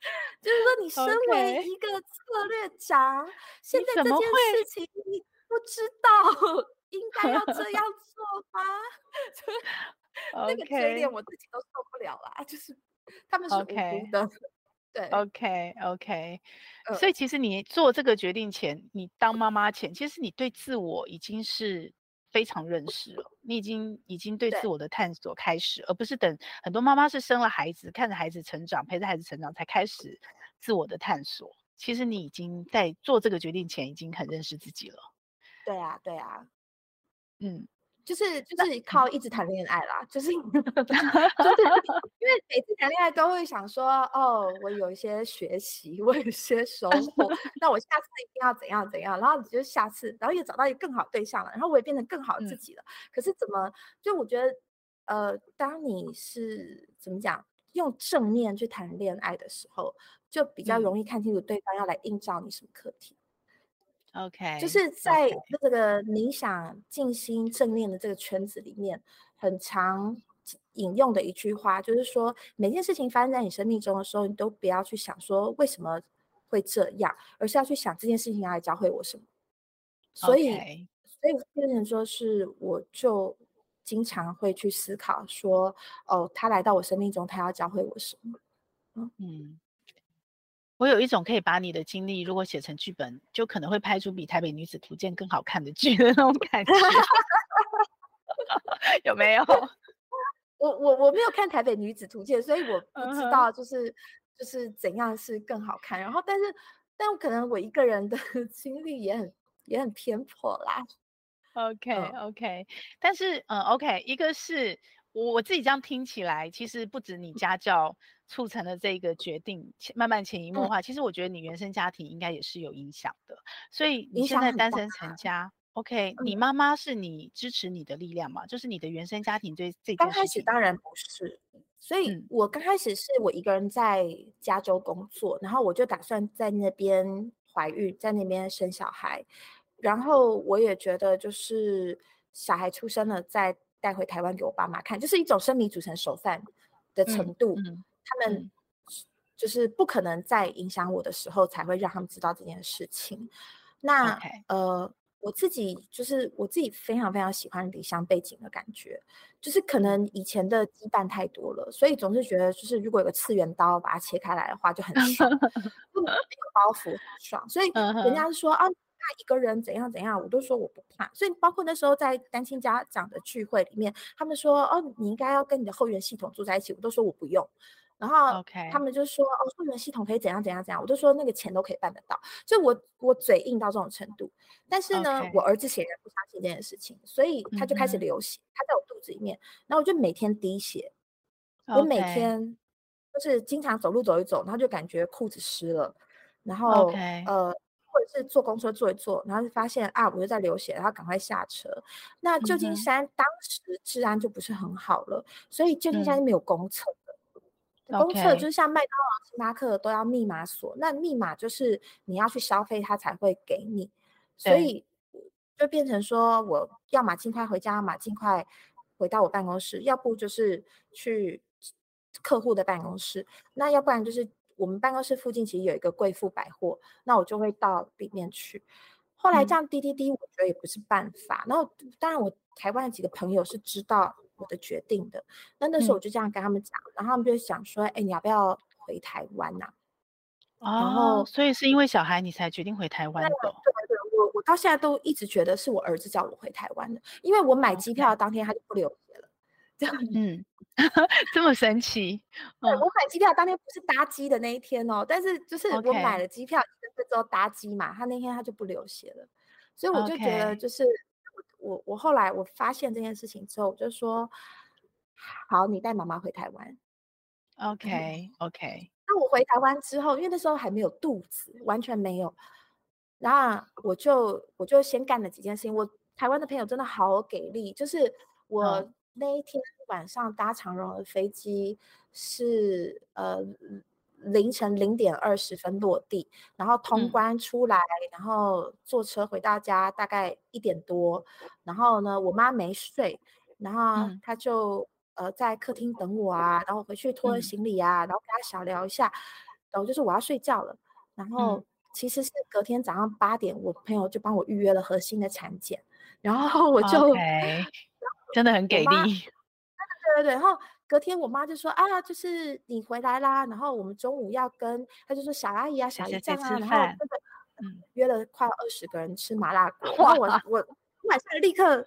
[laughs] 就是说，你身为一个策略长.现在这件事情你不知道应该要这样做吗？那个嘴脸我自己都受不了啦。就是他们是无辜的，Okay. 对，OK OK，、呃、所以其实你做这个决定前，你当妈妈前，其实你对自我已经是。非常认识了，你已经已经对自我的探索开始，而不是等很多妈妈是生了孩子，看着孩子成长，陪着孩子成长才开始自我的探索。其实你已经在做这个决定前，已经很认识自己了。对啊，对啊，嗯。就是就是靠一直谈恋爱啦，就是 [laughs] 就是 [laughs] 因为每次谈恋爱都会想说，哦，我有一些学习，我有一些收获，那我下次一定要怎样怎样，然后你就下次，然后也找到一个更好对象了，然后我也变成更好自己了。嗯、可是怎么，就我觉得，呃，当你是怎么讲，用正面去谈恋爱的时候，就比较容易看清楚对方要来映照你什么课题。OK，就是在这个冥想、静心、正念的这个圈子里面，很常引用的一句话，就是说，每件事情发生在你生命中的时候，你都不要去想说为什么会这样，而是要去想这件事情要来教会我什么。所以.所以变成说是，我就经常会去思考说，哦，他来到我生命中，他要教会我什么？嗯。嗯我有一种可以把你的经历，如果写成剧本，就可能会拍出比《台北女子图鉴》更好看的剧的那种感觉，[laughs] 有没有？我我我没有看《台北女子图鉴》，所以我不知道就是、uh huh. 就是怎样是更好看。然后，但是但可能我一个人的 [laughs] 经历也很也很偏颇啦。OK OK，但是嗯 OK，一个是我我自己这样听起来，其实不止你家教。促成了这个决定，慢慢潜移默化。嗯、其实我觉得你原生家庭应该也是有影响的，所以你现在单身成家，OK？、嗯、你妈妈是你支持你的力量吗？就是你的原生家庭对这件事。刚开始当然不是，所以我刚开始是我一个人在加州工作，嗯、然后我就打算在那边怀孕，在那边生小孩，然后我也觉得就是小孩出生了再带回台湾给我爸妈看，就是一种生米煮成熟饭的程度。嗯嗯他们就是不可能在影响我的时候才会让他们知道这件事情。那.呃，我自己就是我自己非常非常喜欢离乡背景的感觉，就是可能以前的羁绊太多了，所以总是觉得就是如果有个次元刀把它切开来的话就很 [laughs] 爽，[laughs] 不能没有包袱很爽。所以人家说啊，怕一个人怎样怎样，我都说我不怕。所以包括那时候在单亲家长的聚会里面，他们说哦，你应该要跟你的后援系统住在一起，我都说我不用。然后他们就说.哦，后援系统可以怎样怎样怎样，我就说那个钱都可以办得到，所以我我嘴硬到这种程度。但是呢.我儿子显然不相信这件事情，所以他就开始流血，他在我肚子里面，然后我就每天滴血，我每天就是经常走路走一走，然后就感觉裤子湿了，然后.呃，是坐公车坐一坐，然后就发现啊，我又在流血，然后赶快下车。那旧金山当时治安就不是很好了，嗯、所以旧金山是没有公厕的。嗯、公厕就是像麦当劳、星巴克都要密码锁，那密码就是你要去消费，他才会给你，所以就变成说我要么尽快回家，要么尽快。回到我办公室，要不就是去客户的办公室，那要不然就是我们办公室附近其实有一个贵妇百货，那我就会到里面去。后来这样滴滴滴，我觉得也不是办法。嗯、然后当然我台湾的几个朋友是知道我的决定的，那那时候我就这样跟他们讲，嗯、然后他们就想说：“哎，你要不要回台湾呐、啊？”哦，所以是因为小孩你才决定回台湾的？对对对，我我到现在都一直觉得是我儿子叫我回台湾的，因为我买机票当天他就不流血了，这样嗯，[laughs] 这么神奇。对，我买机票当天不是搭机的那一天哦，但是就是我买了机票，一个之后搭机嘛，他那天他就不流血了，所以我就觉得就是我我后来我发现这件事情之后，我就说好，你带妈妈回台湾。OK OK。那我回台湾之后，因为那时候还没有肚子，完全没有，然后我就我就先干了几件事情。我台湾的朋友真的好给力，就是我那一天晚上搭长荣的飞机是呃凌晨零点二十分落地，然后通关出来，嗯、然后坐车回到家大概一点多，然后呢，我妈没睡，然后她就。呃，在客厅等我啊，然后回去拖行李啊，嗯、然后跟她小聊一下，然后就是我要睡觉了，然后其实是隔天早上八点，我朋友就帮我预约了核心的产检，然后我就.真的很给力，对对对，然后隔天我妈就说啊，就是你回来啦，然后我们中午要跟，她就说小阿姨啊、小姨丈啊，然后真的嗯约了快二十个人吃麻辣 [laughs] 锅，然后我我晚上立刻。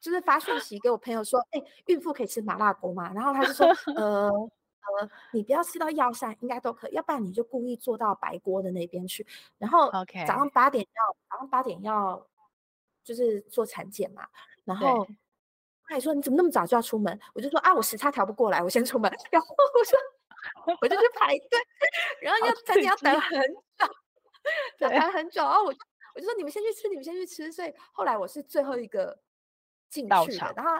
就是发讯息给我朋友说，哎、欸，孕妇可以吃麻辣锅吗？然后他就说，呃呃，你不要吃到药膳，应该都可以，要不然你就故意坐到白锅的那边去。然后早上八点要早上八点要，就是做产检嘛。然后他还说，你怎么那么早就要出门？我就说啊，我时差调不过来，我先出门。[laughs] 然后我说，我就去排队，然后要餐厅要等很久，[laughs] 等很久。然后我就我就说，你们先去吃，你们先去吃。所以后来我是最后一个。进去的，然后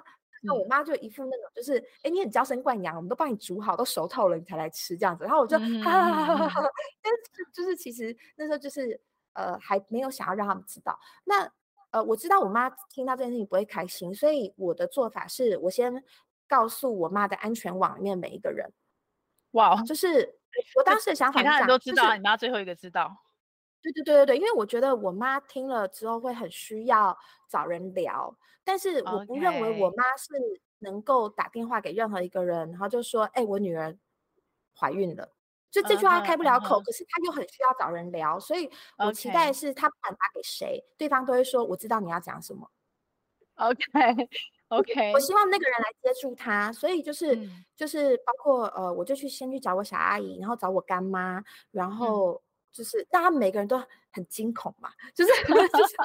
那我妈就一副那种就是，哎、嗯，你很娇生惯养，我们都帮你煮好，都熟透了，你才来吃这样子。然后我就 [laughs] 哈哈哈哈哈哈，但是就是其实那时候就是呃还没有想要让他们知道。那呃我知道我妈听到这件事情不会开心，所以我的做法是我先告诉我妈的安全网里面每一个人。哇，就是我当时的想法，其他人都知道，你妈最后一个知道。对对对对对，因为我觉得我妈听了之后会很需要找人聊，但是我不认为我妈是能够打电话给任何一个人，然后就说：“哎，我女儿怀孕了。”就这句话开不了口，可是他又很需要找人聊，所以我期待是他不管打给谁，对方都会说：“我知道你要讲什么。[laughs] ” OK OK，我希望那个人来接触他，所以就是就是包括呃，我就去先去找我小阿姨，然后找我干妈，然后。就是，大家每个人都很惊恐嘛，就是，[laughs] 就是，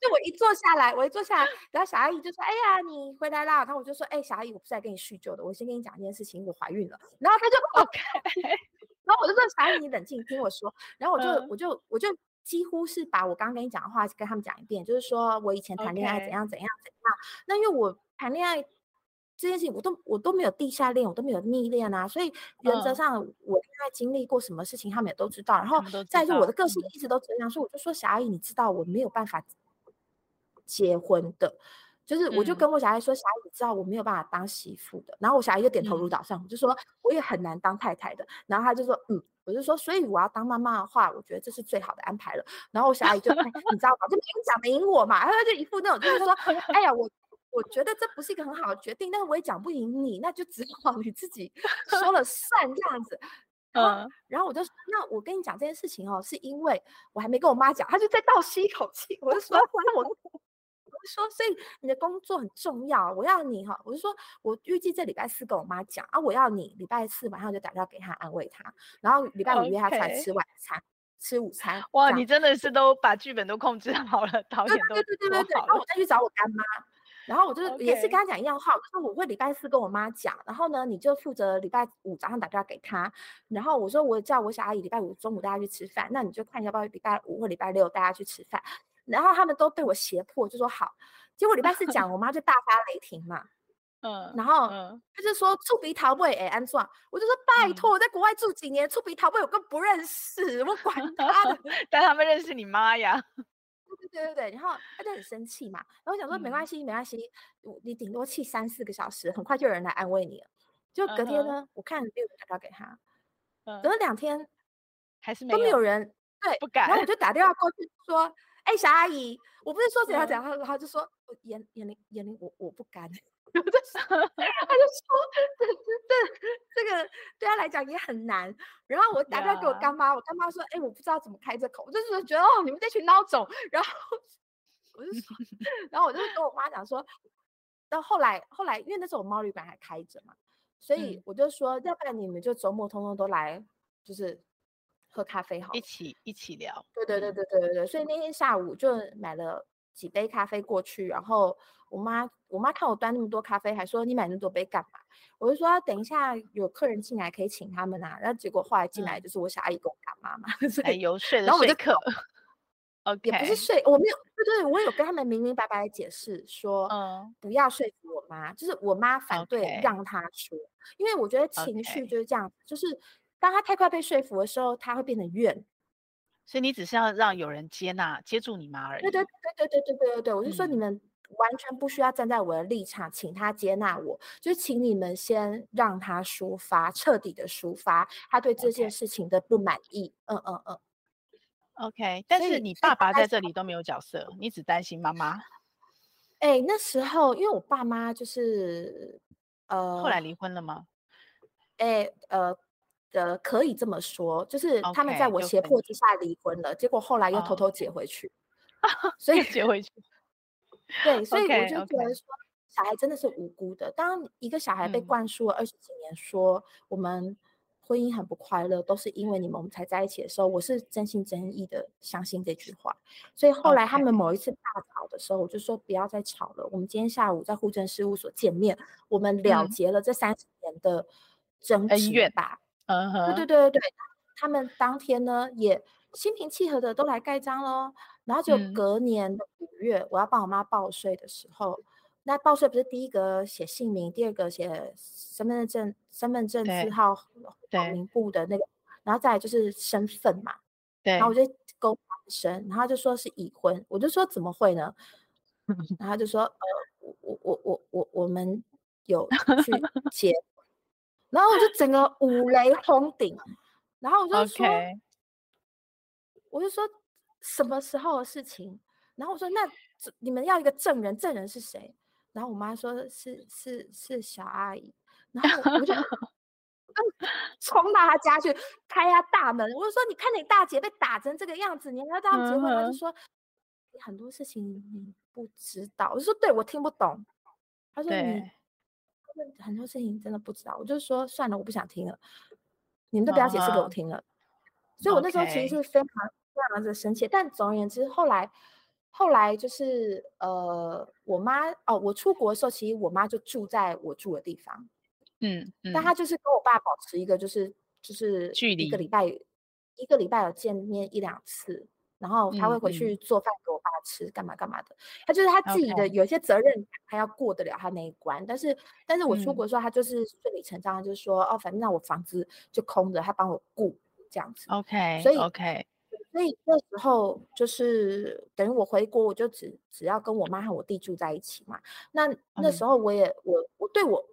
就我一坐下来，我一坐下来，然后小阿姨就说：“哎呀，你回来啦。”然后我就说：“哎，小阿姨，我不是来跟你叙旧的，我先跟你讲一件事情，我怀孕了。”然后她就 [laughs] OK，然后我就说：“小阿姨，你冷静，听我说。”然后我就，嗯、我就，我就几乎是把我刚刚跟你讲的话跟他们讲一遍，就是说我以前谈恋爱怎样怎样怎样。Okay. 那因为我谈恋爱。这件事情我都我都没有地下恋，我都没有蜜恋啊，所以原则上我应该经历过什么事情，他们也都知道。然后再就我的个性一直都这样，所以我就说小阿姨，你知道我没有办法结婚的，就是我就跟我小阿姨说，小阿姨你知道我没有办法当媳妇的。然后我小阿姨就点头如捣蒜，我就说我也很难当太太的。然后他就说嗯，我就说所以我要当妈妈的话，我觉得这是最好的安排了。然后我小阿姨就你知道吗？就没讲没赢我嘛，他就一副那种就是说，[laughs] 哎呀我。我觉得这不是一个很好的决定，但是我也讲不赢你，那就只好 [laughs] 你自己说了算这样子。嗯，然后我就说，那我跟你讲这件事情哦，是因为我还没跟我妈讲，她就再倒吸一口气。我就说，那我，[laughs] 我就说，所以你的工作很重要，我要你哈，我就说我预计这礼拜四跟我妈讲啊，我要你礼拜四晚上就打电话给她安慰她，然后礼拜五约她出来吃晚餐，Okay. 吃午餐。哇，你真的是都把剧本都控制好了，导演都对对对对对，然后我再去找我干妈。然后我就也是跟他讲一样话，我说我会礼拜四跟我妈讲，然后呢，你就负责礼拜五早上打电话给他，然后我说我叫我小阿姨礼拜五中午带他去吃饭，那你就看要不要礼拜五或礼拜六带他去吃饭，然后他们都被我胁迫，就说好，结果礼拜四讲，我妈就大发雷霆嘛。[laughs] 嗯，然后他就说触鼻桃味哎安怎？我就说拜托，我在国外住几年，触鼻桃味我更不认识，我管他的。[laughs] 但他们认识你妈呀？对对对对，然后他就很生气嘛。然后我想说没关系没关系，你顶多气三四个小时，很快就有人来安慰你了。就隔天呢，我看六个打电话给他，隔了两天还是都没有人，对，不敢。然后我就打电话过去说，哎，小阿姨，我不是说怎样怎样，然后就说眼眼玲眼玲我我不敢。[laughs] [laughs] 他就说，[laughs] 这这这个对他来讲也很难。然后我打电话给我干妈，我干妈说：“哎，我不知道怎么开这口，就是觉得哦，你们这群孬种。”然后我就说，然后我就跟我妈讲说，到后来后来，因为那时候我猫旅馆还开着嘛，所以我就说，要不然你们就周末通通都来，就是喝咖啡好，一起一起聊。对对对对对对对，所以那天下午就买了几杯咖啡过去，然后。我妈，我妈看我端那么多咖啡，还说你买那么多杯干嘛？我就说等一下有客人进来可以请他们啊。然后结果后来进来就是我小阿姨跟我干妈嘛，[laughs] 所以游说的然后我就可，OK，也不是睡，我没有，对对，我有跟他们明明白白的解释说，嗯，不要说服我妈，就是我妈反对让她说，因为我觉得情绪就是这样，就是当她太快被说服的时候，她会变得怨。所以你只是要让有人接纳、接住你妈而已。对对对对对对对对对，我就说你们。完全不需要站在我的立场，请他接纳我，就是请你们先让他抒发，彻底的抒发他对这件事情的不满意。嗯嗯嗯。OK，但是你爸爸在这里都没有角色，你只担心妈妈。哎、欸，那时候因为我爸妈就是呃，后来离婚了吗？哎、欸，呃呃，可以这么说，就是他们在我胁迫之下离婚了，okay, 结果后来又偷偷结回去，oh. [laughs] 所以结回去。对，所以我就觉得说，小孩真的是无辜的。当一个小孩被灌输了二十几年，说我们婚姻很不快乐，都是因为你们我们才在一起的时候，我是真心真意的相信这句话。所以后来他们某一次大吵的时候，我就说不要再吵了。我们今天下午在户政事务所见面，我们了结了这三十年的争执吧。嗯哼，对对对对对，他们当天呢也心平气和的都来盖章喽。然后就隔年的五月，嗯、我要帮我妈报税的时候，那报税不是第一个写姓名，第二个写身份证、身份证字号、名簿的那个，然后再来就是身份嘛。对。然后我就勾他一声，然后就说是已婚，我就说怎么会呢？然后就说呃，我我我我我我们有去 [laughs] 结，然后我就整个五雷轰顶，然后我就说，Okay. 我就说。什么时候的事情？然后我说：“那你们要一个证人，证人是谁？”然后我妈说：“是是是小阿姨。”然后我就 [laughs] [laughs] 冲到她家去开她大门。我就说：“你看你大姐被打成这个样子，你还要这样结婚？”她就说：“很多事情你不知道。”我就说：“对，我听不懂。”他说：“你很多事情真的不知道。”我就说：“算了，我不想听了，你们都不要解释给我听了。”所以，我那时候其实是非常。非常的生气，但总而言之，后来，后来就是呃，我妈哦，我出国的时候，其实我妈就住在我住的地方，嗯，嗯，但她。就是跟我爸保持一个就是就是距离，一个礼拜一个礼拜有见面一两次，然后她会回去做饭给我爸吃，干嘛干嘛的，她就是她自己的有些责任，她要过得了她那一关，但是但是我出国的时候，她就是顺理成章，就是说哦，反正那我房子就空着，她帮我顾。这样子，OK，所以 OK。所以那时候就是等于我回国，我就只只要跟我妈和我弟住在一起嘛。那那时候我也、嗯、我我对我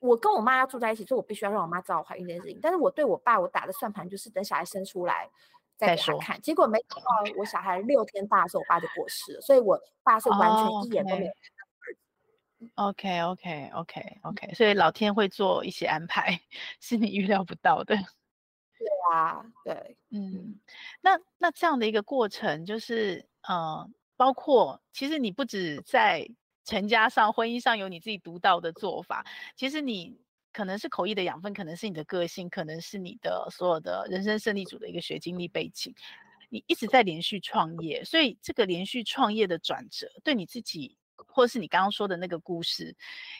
我跟我妈要住在一起，所以我必须要让我妈知道我怀孕这件事情。但是我对我爸，我打的算盘就是等小孩生出来再给他看。结果没想到我小孩六天大的时候，我爸就过世了，所以我爸是完全一眼都没有看到。OK OK OK OK，所以老天会做一些安排，[laughs] 是你预料不到的。对啊，对，嗯，那那这样的一个过程，就是呃，包括其实你不止在成家上、婚姻上有你自己独到的做法，其实你可能是口译的养分，可能是你的个性，可能是你的所有的人生胜利组的一个学经历背景，你一直在连续创业，所以这个连续创业的转折，对你自己或是你刚刚说的那个故事，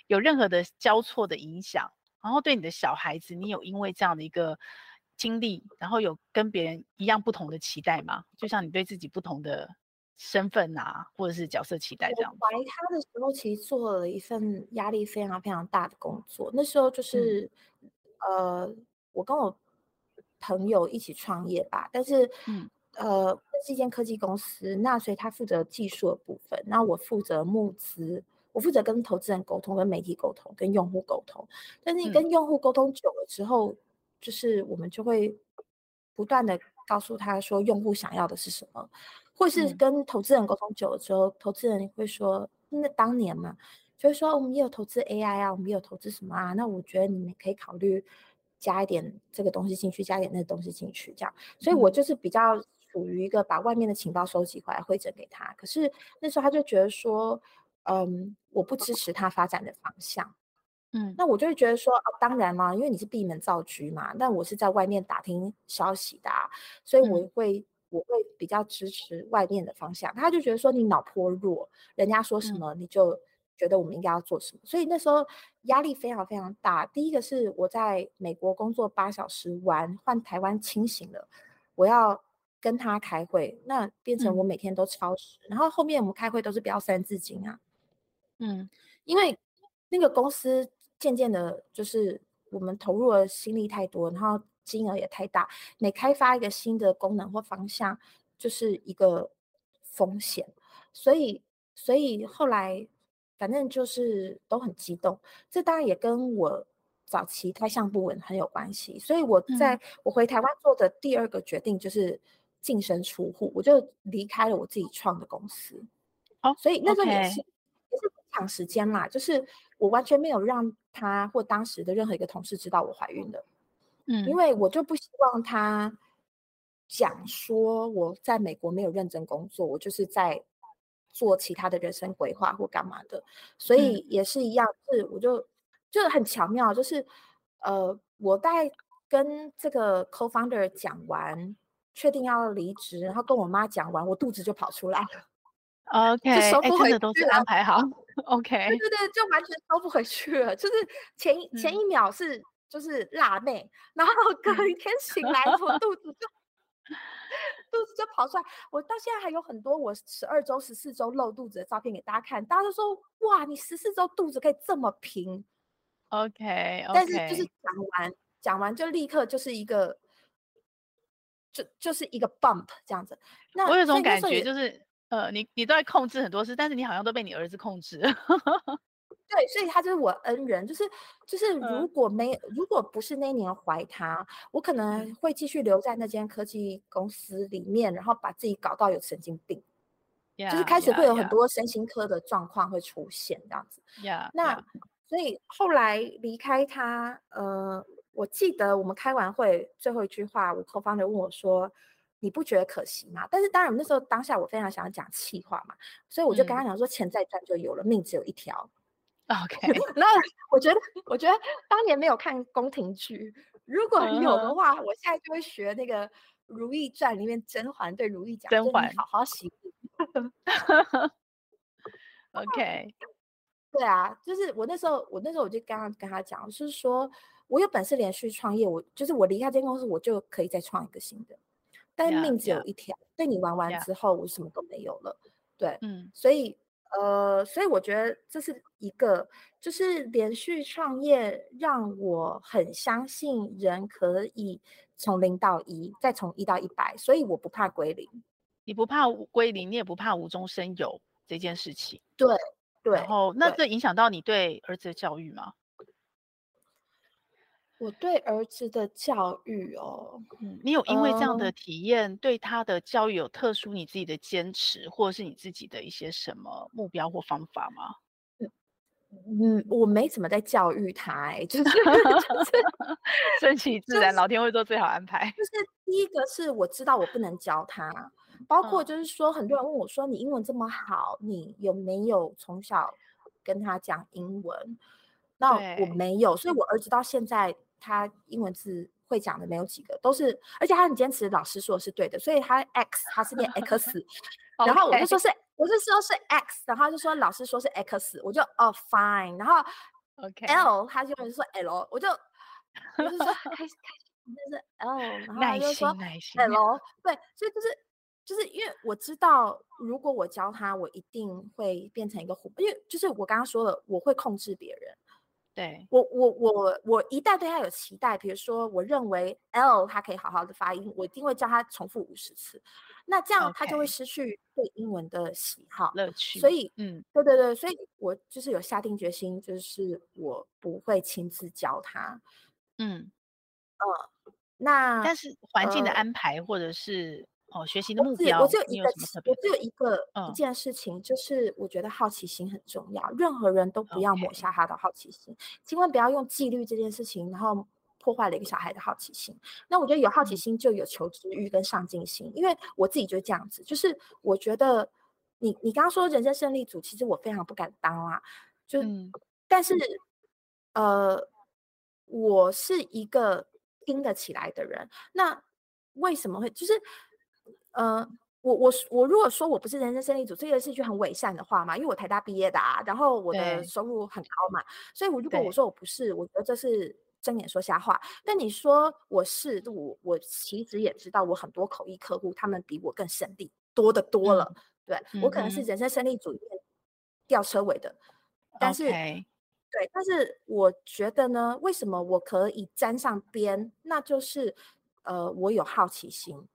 有任何的交错的影响，然后对你的小孩子，你有因为这样的一个经历，然后有跟别人一样不同的期待吗？就像你对自己不同的身份啊，或者是角色期待这样。怀他的时候，其实做了一份压力非常非常大的工作。那时候就是，嗯、呃，我跟我朋友一起创业吧，但是，嗯。呃，是一间科技公司，那所以他负责技术的部分，那我负责募资，我负责跟投资人沟通、跟媒体沟通、跟用户沟通。但是你跟用户沟通久了之后，嗯、就是我们就会不断的告诉他说，用户想要的是什么，或是跟投资人沟通久了之后，嗯、投资人会说，那当年嘛，就是说我们也有投资 AI 啊，我们也有投资什么啊，那我觉得你们可以考虑加一点这个东西进去，加一点那个东西进去，这样。所以我就是比较。属于一个把外面的情报收集回来汇整给他，可是那时候他就觉得说，嗯，我不支持他发展的方向，嗯，那我就会觉得说，哦，当然嘛，因为你是闭门造车嘛，但我是在外面打听消息的啊，所以我会、嗯、我会比较支持外面的方向。他就觉得说你脑颇弱，人家说什么你就觉得我们应该要做什么，嗯、所以那时候压力非常非常大。第一个是我在美国工作八小时完，换台湾清醒了，我要。跟他开会，那变成我每天都超时，嗯、然后后面我们开会都是标三字经啊，嗯，因为那个公司渐渐的，就是我们投入的心力太多，然后金额也太大，每开发一个新的功能或方向，就是一个风险，所以所以后来反正就是都很激动，这当然也跟我。早期胎相不稳很有关系，所以我在我回台湾做的第二个决定就是。净身出户，我就离开了我自己创的公司。哦，所以那时候也是.也是很长时间啦，就是我完全没有让他或当时的任何一个同事知道我怀孕了。嗯，因为我就不希望他讲说我在美国没有认真工作，我就是在做其他的人生规划或干嘛的。所以也是一样，是我就就很巧妙，就是呃，我在跟这个 co-founder 讲完。确定要离职，然后跟我妈讲完，我肚子就跑出来了。[laughs] OK，就收不回去了，都是安排好。[laughs] OK，对对对，就完全收不回去了。就是前一、嗯、前一秒是就是辣妹，然后 [laughs] 隔一天醒来，我肚子就肚子就跑出来。我到现在还有很多我十二周、十四周露肚子的照片给大家看，大家都说哇，你十四周肚子可以这么平。OK，, okay. 但是就是讲完讲完就立刻就是一个。就就是一个 bump 这样子，那我有种感觉，就是呃，你你都在控制很多事，但是你好像都被你儿子控制。[laughs] 对，所以他就是我恩人，就是就是如果没、嗯、如果不是那一年怀他，我可能会继续留在那间科技公司里面，然后把自己搞到有神经病，yeah, 就是开始会有很多身心科的状况会出现这样子。Yeah, 那.所以后来离开他，呃。我记得我们开完会最后一句话，我 co-founder 问我说：“你不觉得可惜吗？”但是当然，那时候当下我非常想要讲气话嘛，所以我就跟他讲说：“钱再赚就有了，嗯、命只有一条。[laughs] [laughs] ” OK，那我觉得，我觉得当年没有看宫廷剧，如果有的话，我现在就会学那个《如懿传》里面甄嬛对如懿讲：“甄嬛好好洗。[laughs] ” OK，对啊，就是我那时候，我那时候我就刚刚跟他讲，就是说。我有本事连续创业，我就是我离开这间公司，我就可以再创一个新的。但命只有一条，被 Yeah, yeah. 你玩完之后，我什么都没有了。对，嗯，所以呃，所以我觉得这是一个，就是连续创业让我很相信人可以从零到一，再从一到一百，所以我不怕归零。你不怕归零，你也不怕无中生有这件事情。对对。然后，那这影响到你对儿子的教育吗？我对儿子的教育哦，嗯，你有因为这样的体验，对他的教育有特殊你自己的坚持，或者是你自己的一些什么目标或方法吗？嗯，我没怎么在教育他，哎，就是 [laughs] [laughs] 顺其自然，老天会做最好安排。就是第一个是我知道我不能教他，包括就是说很多人问我说，你英文这么好，你有没有从小跟他讲英文？那我没有，所以我儿子到现在。他英文字会讲的没有几个，都是，而且他很坚持，老师说的是对的，所以他 X 他是念 [laughs] X，[laughs] 然后我就说是我就说是 X，然后他就说老师说是 X，我就哦 fine，然后 OK L 他就说 L，我就我就说开开心，就是 L，然后他就说 L，对，所以就是就是因为我知道，如果我教他，我一定会变成一个虎，因为就是我刚刚说了，我会控制别人。对我，我我我一旦对他有期待，比如说我认为 L 他可以好好的发音，我一定会教他重复五十次，那这样他就会失去对英文的喜好乐趣。所以，嗯，对对对，所以我就是有下定决心，就是我不会亲自教他。嗯，呃，那但是环境的安排或者是。哦，学习的目标，我只有一个，我只有一个、嗯、一件事情，就是我觉得好奇心很重要，任何人都不要抹杀他的好奇心千万不要用纪律这件事情，然后破坏了一个小孩的好奇心。那我觉得有好奇心就有求知欲跟上进心、嗯，因为我自己就是这样子，就是我觉得你你刚刚说人生胜利组，其实我非常不敢当啊，就、嗯、但是呃，我是一个听得起来的人，那为什么会就是？呃，我我我如果说我不是人生胜利组，这个是一句很伪善的话嘛，因为我台大毕业的啊，然后我的收入很高嘛，所以我如果我说我不是，我觉得这是睁眼说瞎话。但你说我是，我我其实也知道，我很多口译客户他们比我更胜利多的多了，嗯、对、嗯、我可能是人生胜利组里面吊车尾的，但是.对，但是我觉得呢，为什么我可以沾上边？那就是呃，我有好奇心。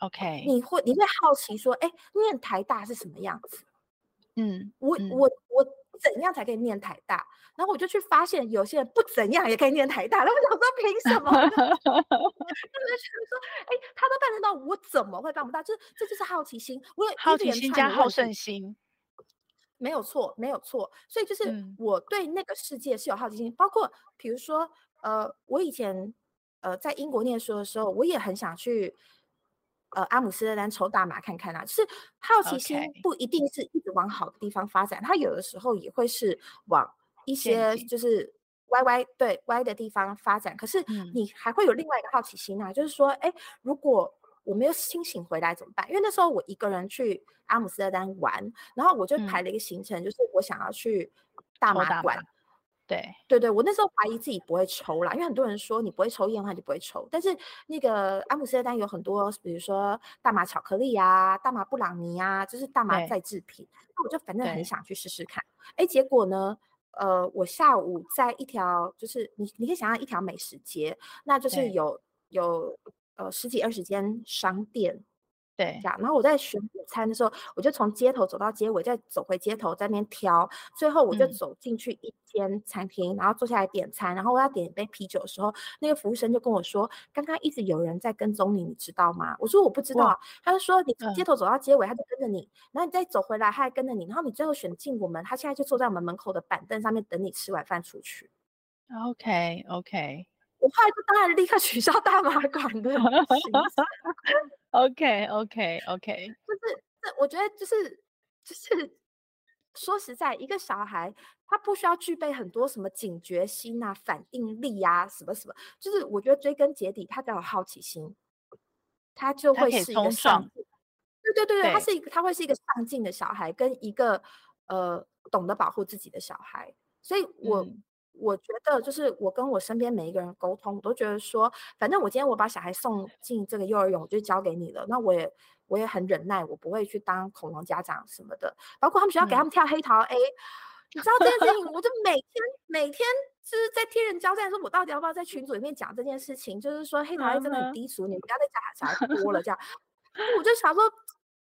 OK，你会你会好奇说，哎，念台大是什么样子？嗯，我我我怎样才可以念台大？然后我就去发现，有些人不怎样也可以念台大。[laughs] 然后我想说，凭什么？[laughs] 他们就说，哎，他都办得到，我怎么会办不到？这这就是好奇心。我有好奇心加好胜心，没有错，没有错。所以就是我对那个世界是有好奇心，嗯、包括比如说，呃，我以前呃在英国念书的时候，我也很想去。呃，阿姆斯特丹抽大麻看看啊，就是好奇心不一定是一直往好的地方发展，它、有的时候也会是往一些就是歪歪对歪的地方发展。可是你还会有另外一个好奇心啊，嗯、就是说，哎，如果我没有清醒回来怎么办？因为那时候我一个人去阿姆斯特丹玩，然后我就排了一个行程，嗯、就是我想要去大麻馆。对对对，我那时候怀疑自己不会抽啦，因为很多人说你不会抽烟的话，你不会抽。但是那个阿姆斯特丹有很多，比如说大麻巧克力啊、大麻布朗尼啊，就是大麻再制品。那我就反正很想去试试看。哎，结果呢，呃，我下午在一条，就是你你可以想象一条美食街，那就是有有呃十几二十间商店。对，这样，然后我在选午餐的时候，我就从街头走到街尾，再走回街头，在那边挑。最后我就走进去一间餐厅，嗯，然后坐下来点餐。然后我要点一杯啤酒的时候，那个服务生就跟我说：“刚刚一直有人在跟踪你，你知道吗？”我说：“我不知道。”他就说：“你从街头走到街尾，他就跟着你，嗯，然后你再走回来，他还跟着你。然后你最后选进我们，他现在就坐在我们门口的板凳上面等你吃完饭出去。” OK OK，我后来就当然立刻取消大麻馆的。[laughs] OK OK OK，就是这，我觉得就是就是说实在，一个小孩他不需要具备很多什么警觉心啊、反应力啊，什么什么，就是我觉得追根结底，他只要有好奇心，他就会是一个上进。对对对对，他是一个他会是一个上进的小孩，跟一个呃懂得保护自己的小孩，所以我。嗯我觉得就是我跟我身边每一个人沟通，我都觉得说，反正我今天我把小孩送进这个幼儿园，我就交给你了。那我也我也很忍耐，我不会去当恐龙家长什么的。包括他们学校给他们跳黑桃 A，、嗯、你知道这件事情，我就每天每天就是在天人交战，说我到底要不要在群组里面讲这件事情？就是说黑桃 A 真的很低俗，嗯、你不要再讲小孩多了这样。我就想说，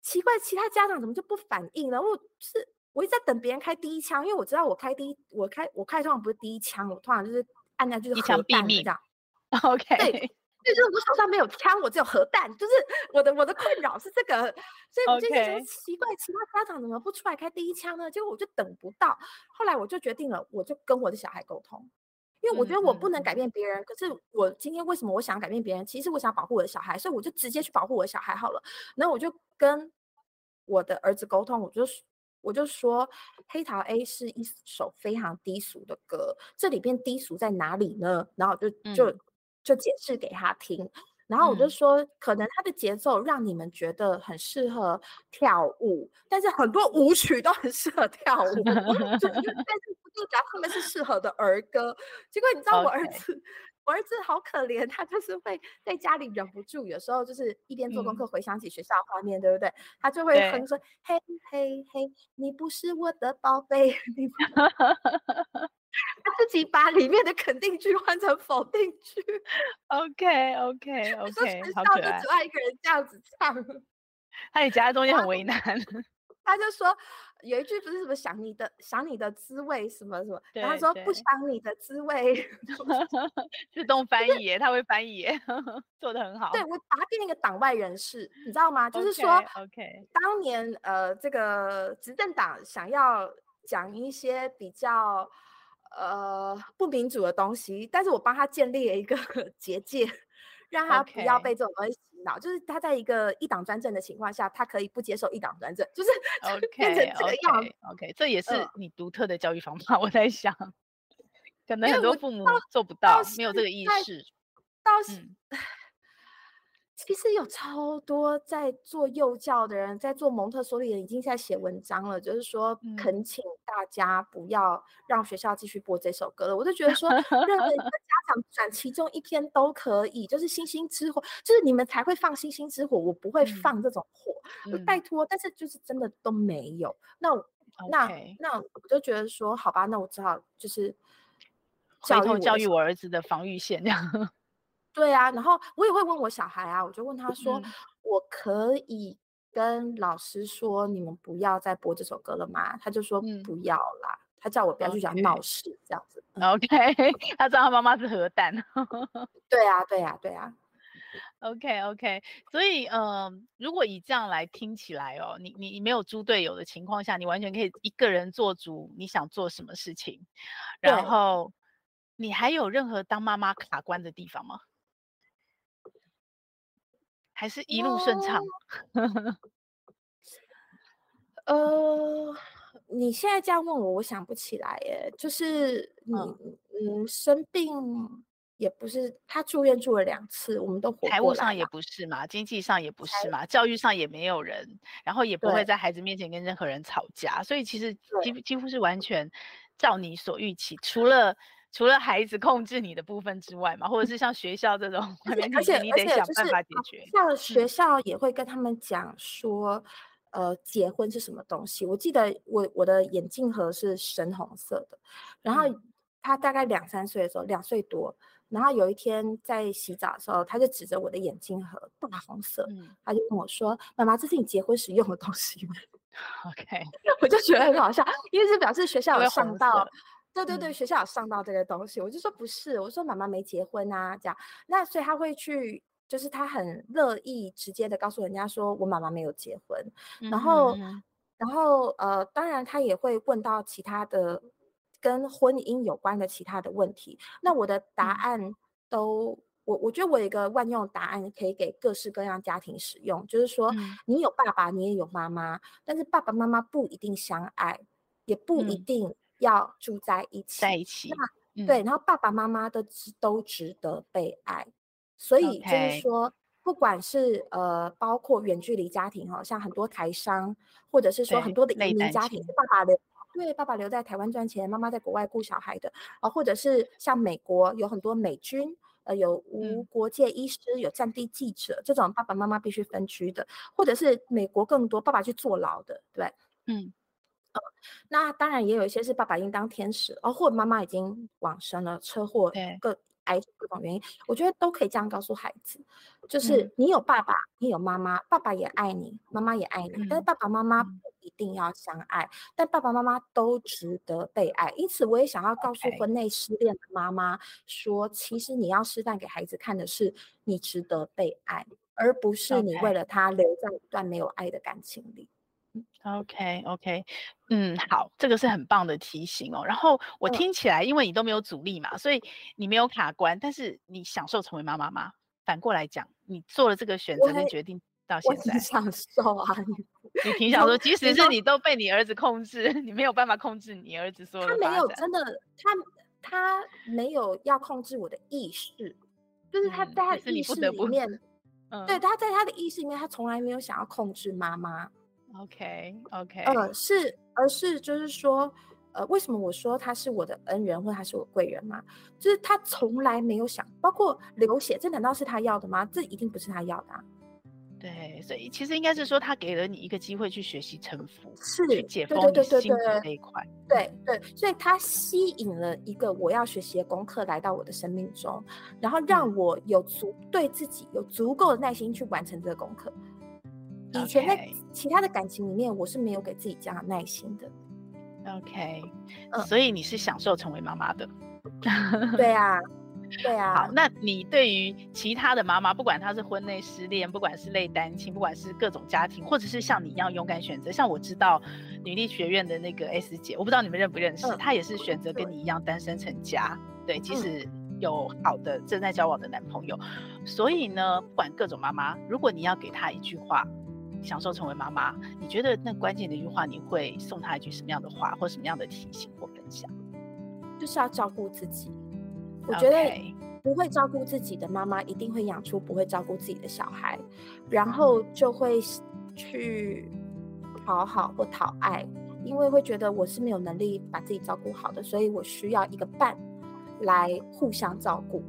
奇怪，其他家长怎么就不反应呢？我是。我一直在等别人开第一枪，因为我知道我开第一，我开我开通常不是第一枪，我通常就是按下就是核弹这样。[laughs] OK，对，对，就是我手上没有枪，我只有核弹，就是我的我的困扰是这个，所以我就觉得奇怪.其他家长怎么不出来开第一枪呢？结果我就等不到，后来我就决定了，我就跟我的小孩沟通，因为我觉得我不能改变别人，嗯嗯，可是我今天为什么我想改变别人？其实我想保护我的小孩，所以我就直接去保护我的小孩好了。然后我就跟我的儿子沟通，我就。我就说，《黑桃 A》是一首非常低俗的歌，这里边低俗在哪里呢？然后就就就解释给他听。然后我就说，嗯、可能它的节奏让你们觉得很适合跳舞，但是很多舞曲都很适合跳舞，[laughs] 但是不就讲他们是适合的儿歌。结果你知道我儿子.我儿子好可怜，他就是会在家里忍不住，有时候就是一边做功课回想起学校画面，嗯、对不对？他就会哼说：“嘿嘿嘿，你不是我的宝贝。[laughs] 你 [laughs] ”他自己把里面的肯定句换成否定句。OK OK OK，[laughs] 好可爱。就只爱一个人这样子唱，他也夹在中间很为难。他就说有一句不是什么想你的想你的滋味什么什么，然后他说不想你的滋味。[laughs] [laughs] 自动翻译耶，他会翻译耶，[laughs] 做的很好。对，我把他变成一个党外人士，你知道吗？就是说，OK，当年呃这个执政党想要讲一些比较。呃，不民主的东西，但是我帮他建立了一个结界，让他不要被这种东西就是他在一个一党专政的情况下，他可以不接受一党专政，就是 [laughs] 变成这个样。OK，这也是你独特的教育方法。呃、我在想，可能很多父母做不到，没有这个意识。倒是。嗯其实有超多在做幼教的人，在做蒙特梭利的人，已经在写文章了，就是说恳请大家不要让学校继续播这首歌了。嗯、我就觉得说，[laughs] 任何一个家长转其中一篇都可以，就是星星之火，就是你们才会放星星之火，我不会放这种火，嗯、拜托。但是就是真的都没有。那那那我就觉得说，好吧，那我只好就是回头教育我儿子的防御线这样。对啊，然后我也会问我小孩啊，我就问他说：“嗯、我可以跟老师说，你们不要再播这首歌了吗？”他就说：“不要啦。嗯”他叫我不要去讲闹事.这样子。OK，[laughs] 他知道他妈妈是核弹。对啊，对啊，对啊。Okay. 所以，嗯、呃，如果以这样来听起来哦，你你没有猪队友的情况下，你完全可以一个人做主，你想做什么事情，然后你还有任何当妈妈卡关的地方吗？还是一路顺畅。[laughs] 呃，你现在这样问我，我想不起来耶。就是你，嗯，嗯，生病也不是，他住院住了两次，我们都活。财务上也不是嘛，经济上也不是嘛，教育上也没有人，然后也不会在孩子面前跟任何人吵架，所以其实几几乎是完全照你所预期，除了。除了孩子控制你的部分之外嘛，或者是像学校这种，而且你得想办法解决。像学校也会跟他们讲说，呃，结婚是什么东西？我记得我我的眼镜盒是深红色的，然后他大概两三岁的时候，两岁多，然后有一天在洗澡的时候，他就指着我的眼镜盒，大红色，他就跟我说：“妈妈，这是你结婚时用的东西吗？[laughs] ”OK，[laughs] 我就觉得很好笑，因为这表示学校有上到。对对对，学校有上到这个东西，嗯、我就说不是，我说妈妈没结婚啊，这样，那所以他会去，就是他很乐意直接的告诉人家说我妈妈没有结婚，然后，然后呃，当然他也会问到其他的跟婚姻有关的其他的问题，那我的答案都，嗯、我我觉得我有一个万用答案可以给各式各样家庭使用，就是说、嗯、你有爸爸，你也有妈妈，但是爸爸妈妈不一定相爱，也不一定、嗯。要住在一起，在一起，那、嗯、对，然后爸爸妈妈的都值得被爱，所以就是说.不管是呃，包括远距离家庭哈，像很多台商，或者是说很多的移民家庭，是爸爸留，对，爸爸留在台湾赚钱，妈妈在国外顾小孩的啊，或者是像美国有很多美军，呃，有无国界医师，嗯、有战地记者，这种爸爸妈妈必须分居的，或者是美国更多爸爸去坐牢的，对，嗯。那当然也有一些是爸爸应当天使，哦，或者妈妈已经往生了，车祸各癌症各种原因，我觉得都可以这样告诉孩子，就是你有爸爸，你有妈妈，爸爸也爱你，妈妈也爱你，但是爸爸妈妈不一定要相爱，但爸爸妈妈都值得被爱。因此，我也想要告诉婚内失恋的妈妈说，其实你要示范给孩子看的是，你值得被爱，而不是你为了他留在一段没有爱的感情里。OK OK，嗯，好，这个是很棒的提醒哦。然后我听起来，因为你都没有阻力嘛，嗯、所以你没有卡关，但是你享受成为妈妈吗？反过来讲，你做了这个选择跟决定到现在，享受啊。你 [laughs] 挺享受，即使是你都被你儿子控制，[laughs] 你没有办法控制你儿子说。他没有真的，他他没有要控制我的意识。就是他在他的意识里面，嗯、对，他在他的意识里面，他从来没有想要控制妈妈。OK OK，呃，是，而是就是说，呃，为什么我说他是我的恩人或他是我贵人嘛？就是他从来没有想，包括流血，这难道是他要的吗？这一定不是他要的啊。对，所以其实应该是说，他给了你一个机会去学习臣服，是去解封你心的那一块。对对，所以他吸引了一个我要学习的功课来到我的生命中，然后让我有足对自己有足够的耐心去完成这个功课。以前在其他的感情里面，我是没有给自己这样耐心的。OK，嗯，所以你是享受成为妈妈的。[laughs] 对啊。对啊，好，那你对于其他的妈妈，不管她是婚内失恋，不管是类单亲，不管是各种家庭，或者是像你一样勇敢选择，像我知道女力学院的那个 S 姐，我不知道你们认不认识，嗯、她也是选择跟你一样单身成家，对，即使有好的正在交往的男朋友，所以呢，不管各种妈妈，如果你要给她一句话，享受成为妈妈，你觉得那关键的一句话，你会送她一句什么样的话，或什么样的提醒或分享？就是要照顾自己。我觉得不会照顾自己的妈妈，一定会养出不会照顾自己的小孩，然后就会去讨好或讨爱，因为会觉得我是没有能力把自己照顾好的，所以我需要一个伴来互相照顾。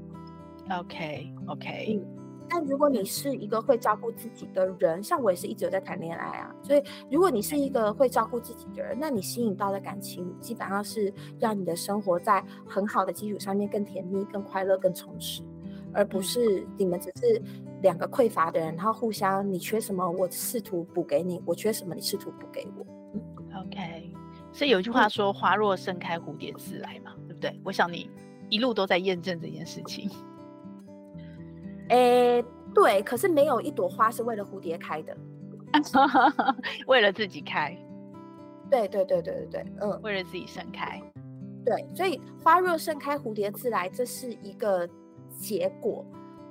OK OK。嗯但如果你是一个会照顾自己的人，像我也是一直有在谈恋爱啊，所以如果你是一个会照顾自己的人，那你吸引到的感情基本上是让你的生活在很好的基础上面更甜蜜、更快乐、更充实，而不是你们只是两个匮乏的人，然后互相你缺什么我试图补给你，我缺什么你试图补给我。嗯，OK。所以有一句话说“花若盛开，蝴蝶自来”嘛，对不对？我想你一路都在验证这件事情。诶，对，可是没有一朵花是为了蝴蝶开的，[laughs] 为了自己开。对对对对对对，嗯，为了自己盛开。对，所以花若盛开，蝴蝶自来，这是一个结果，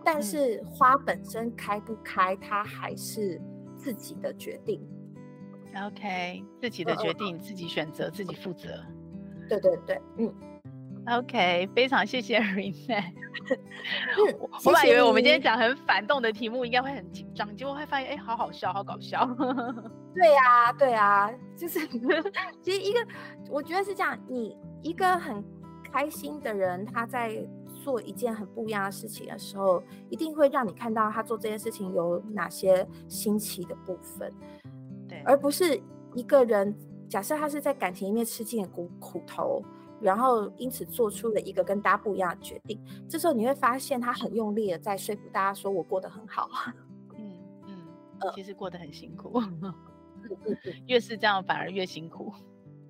但是花本身开不开，它还是自己的决定。OK，自己的决定，嗯、自己选择，自己负责。对对对，嗯。OK，非常谢谢 [laughs] Renee。我本来以为我们今天讲很反动的题目，应该会很紧张，结果会发现，哎，好好笑，好搞笑。[laughs] 对呀、啊，对呀、啊，[laughs] 就是其实一个，我觉得是这样，你一个很开心的人，他在做一件很不一样的事情的时候，一定会让你看到他做这件事情有哪些新奇的部分。对，而不是一个人，假设他是在感情里面吃尽了苦苦头。然后因此做出了一个跟大家不一样的决定。这时候你会发现他很用力的在说服大家说我过得很好。[laughs] 嗯嗯，其实过得很辛苦。[laughs] 越是这样反而越辛苦。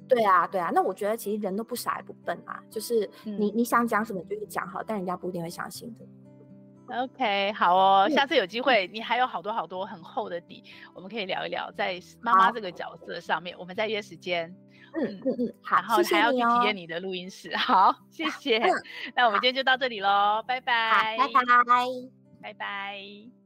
对啊对啊，那我觉得其实人都不傻也不笨啊，就是你、嗯、你想讲什么就去讲好，但人家不一定会相信的。OK，好哦，下次有机会你还有好多好多很厚的底，我们可以聊一聊在妈妈这个角色上面，我们再约时间。嗯嗯嗯，好，然后还要去体验你的录音室，好，谢 [laughs] 谢。嗯、那我们今天就到这里喽，拜拜，拜拜，拜拜。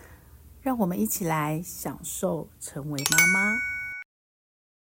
让我们一起来享受成为妈妈。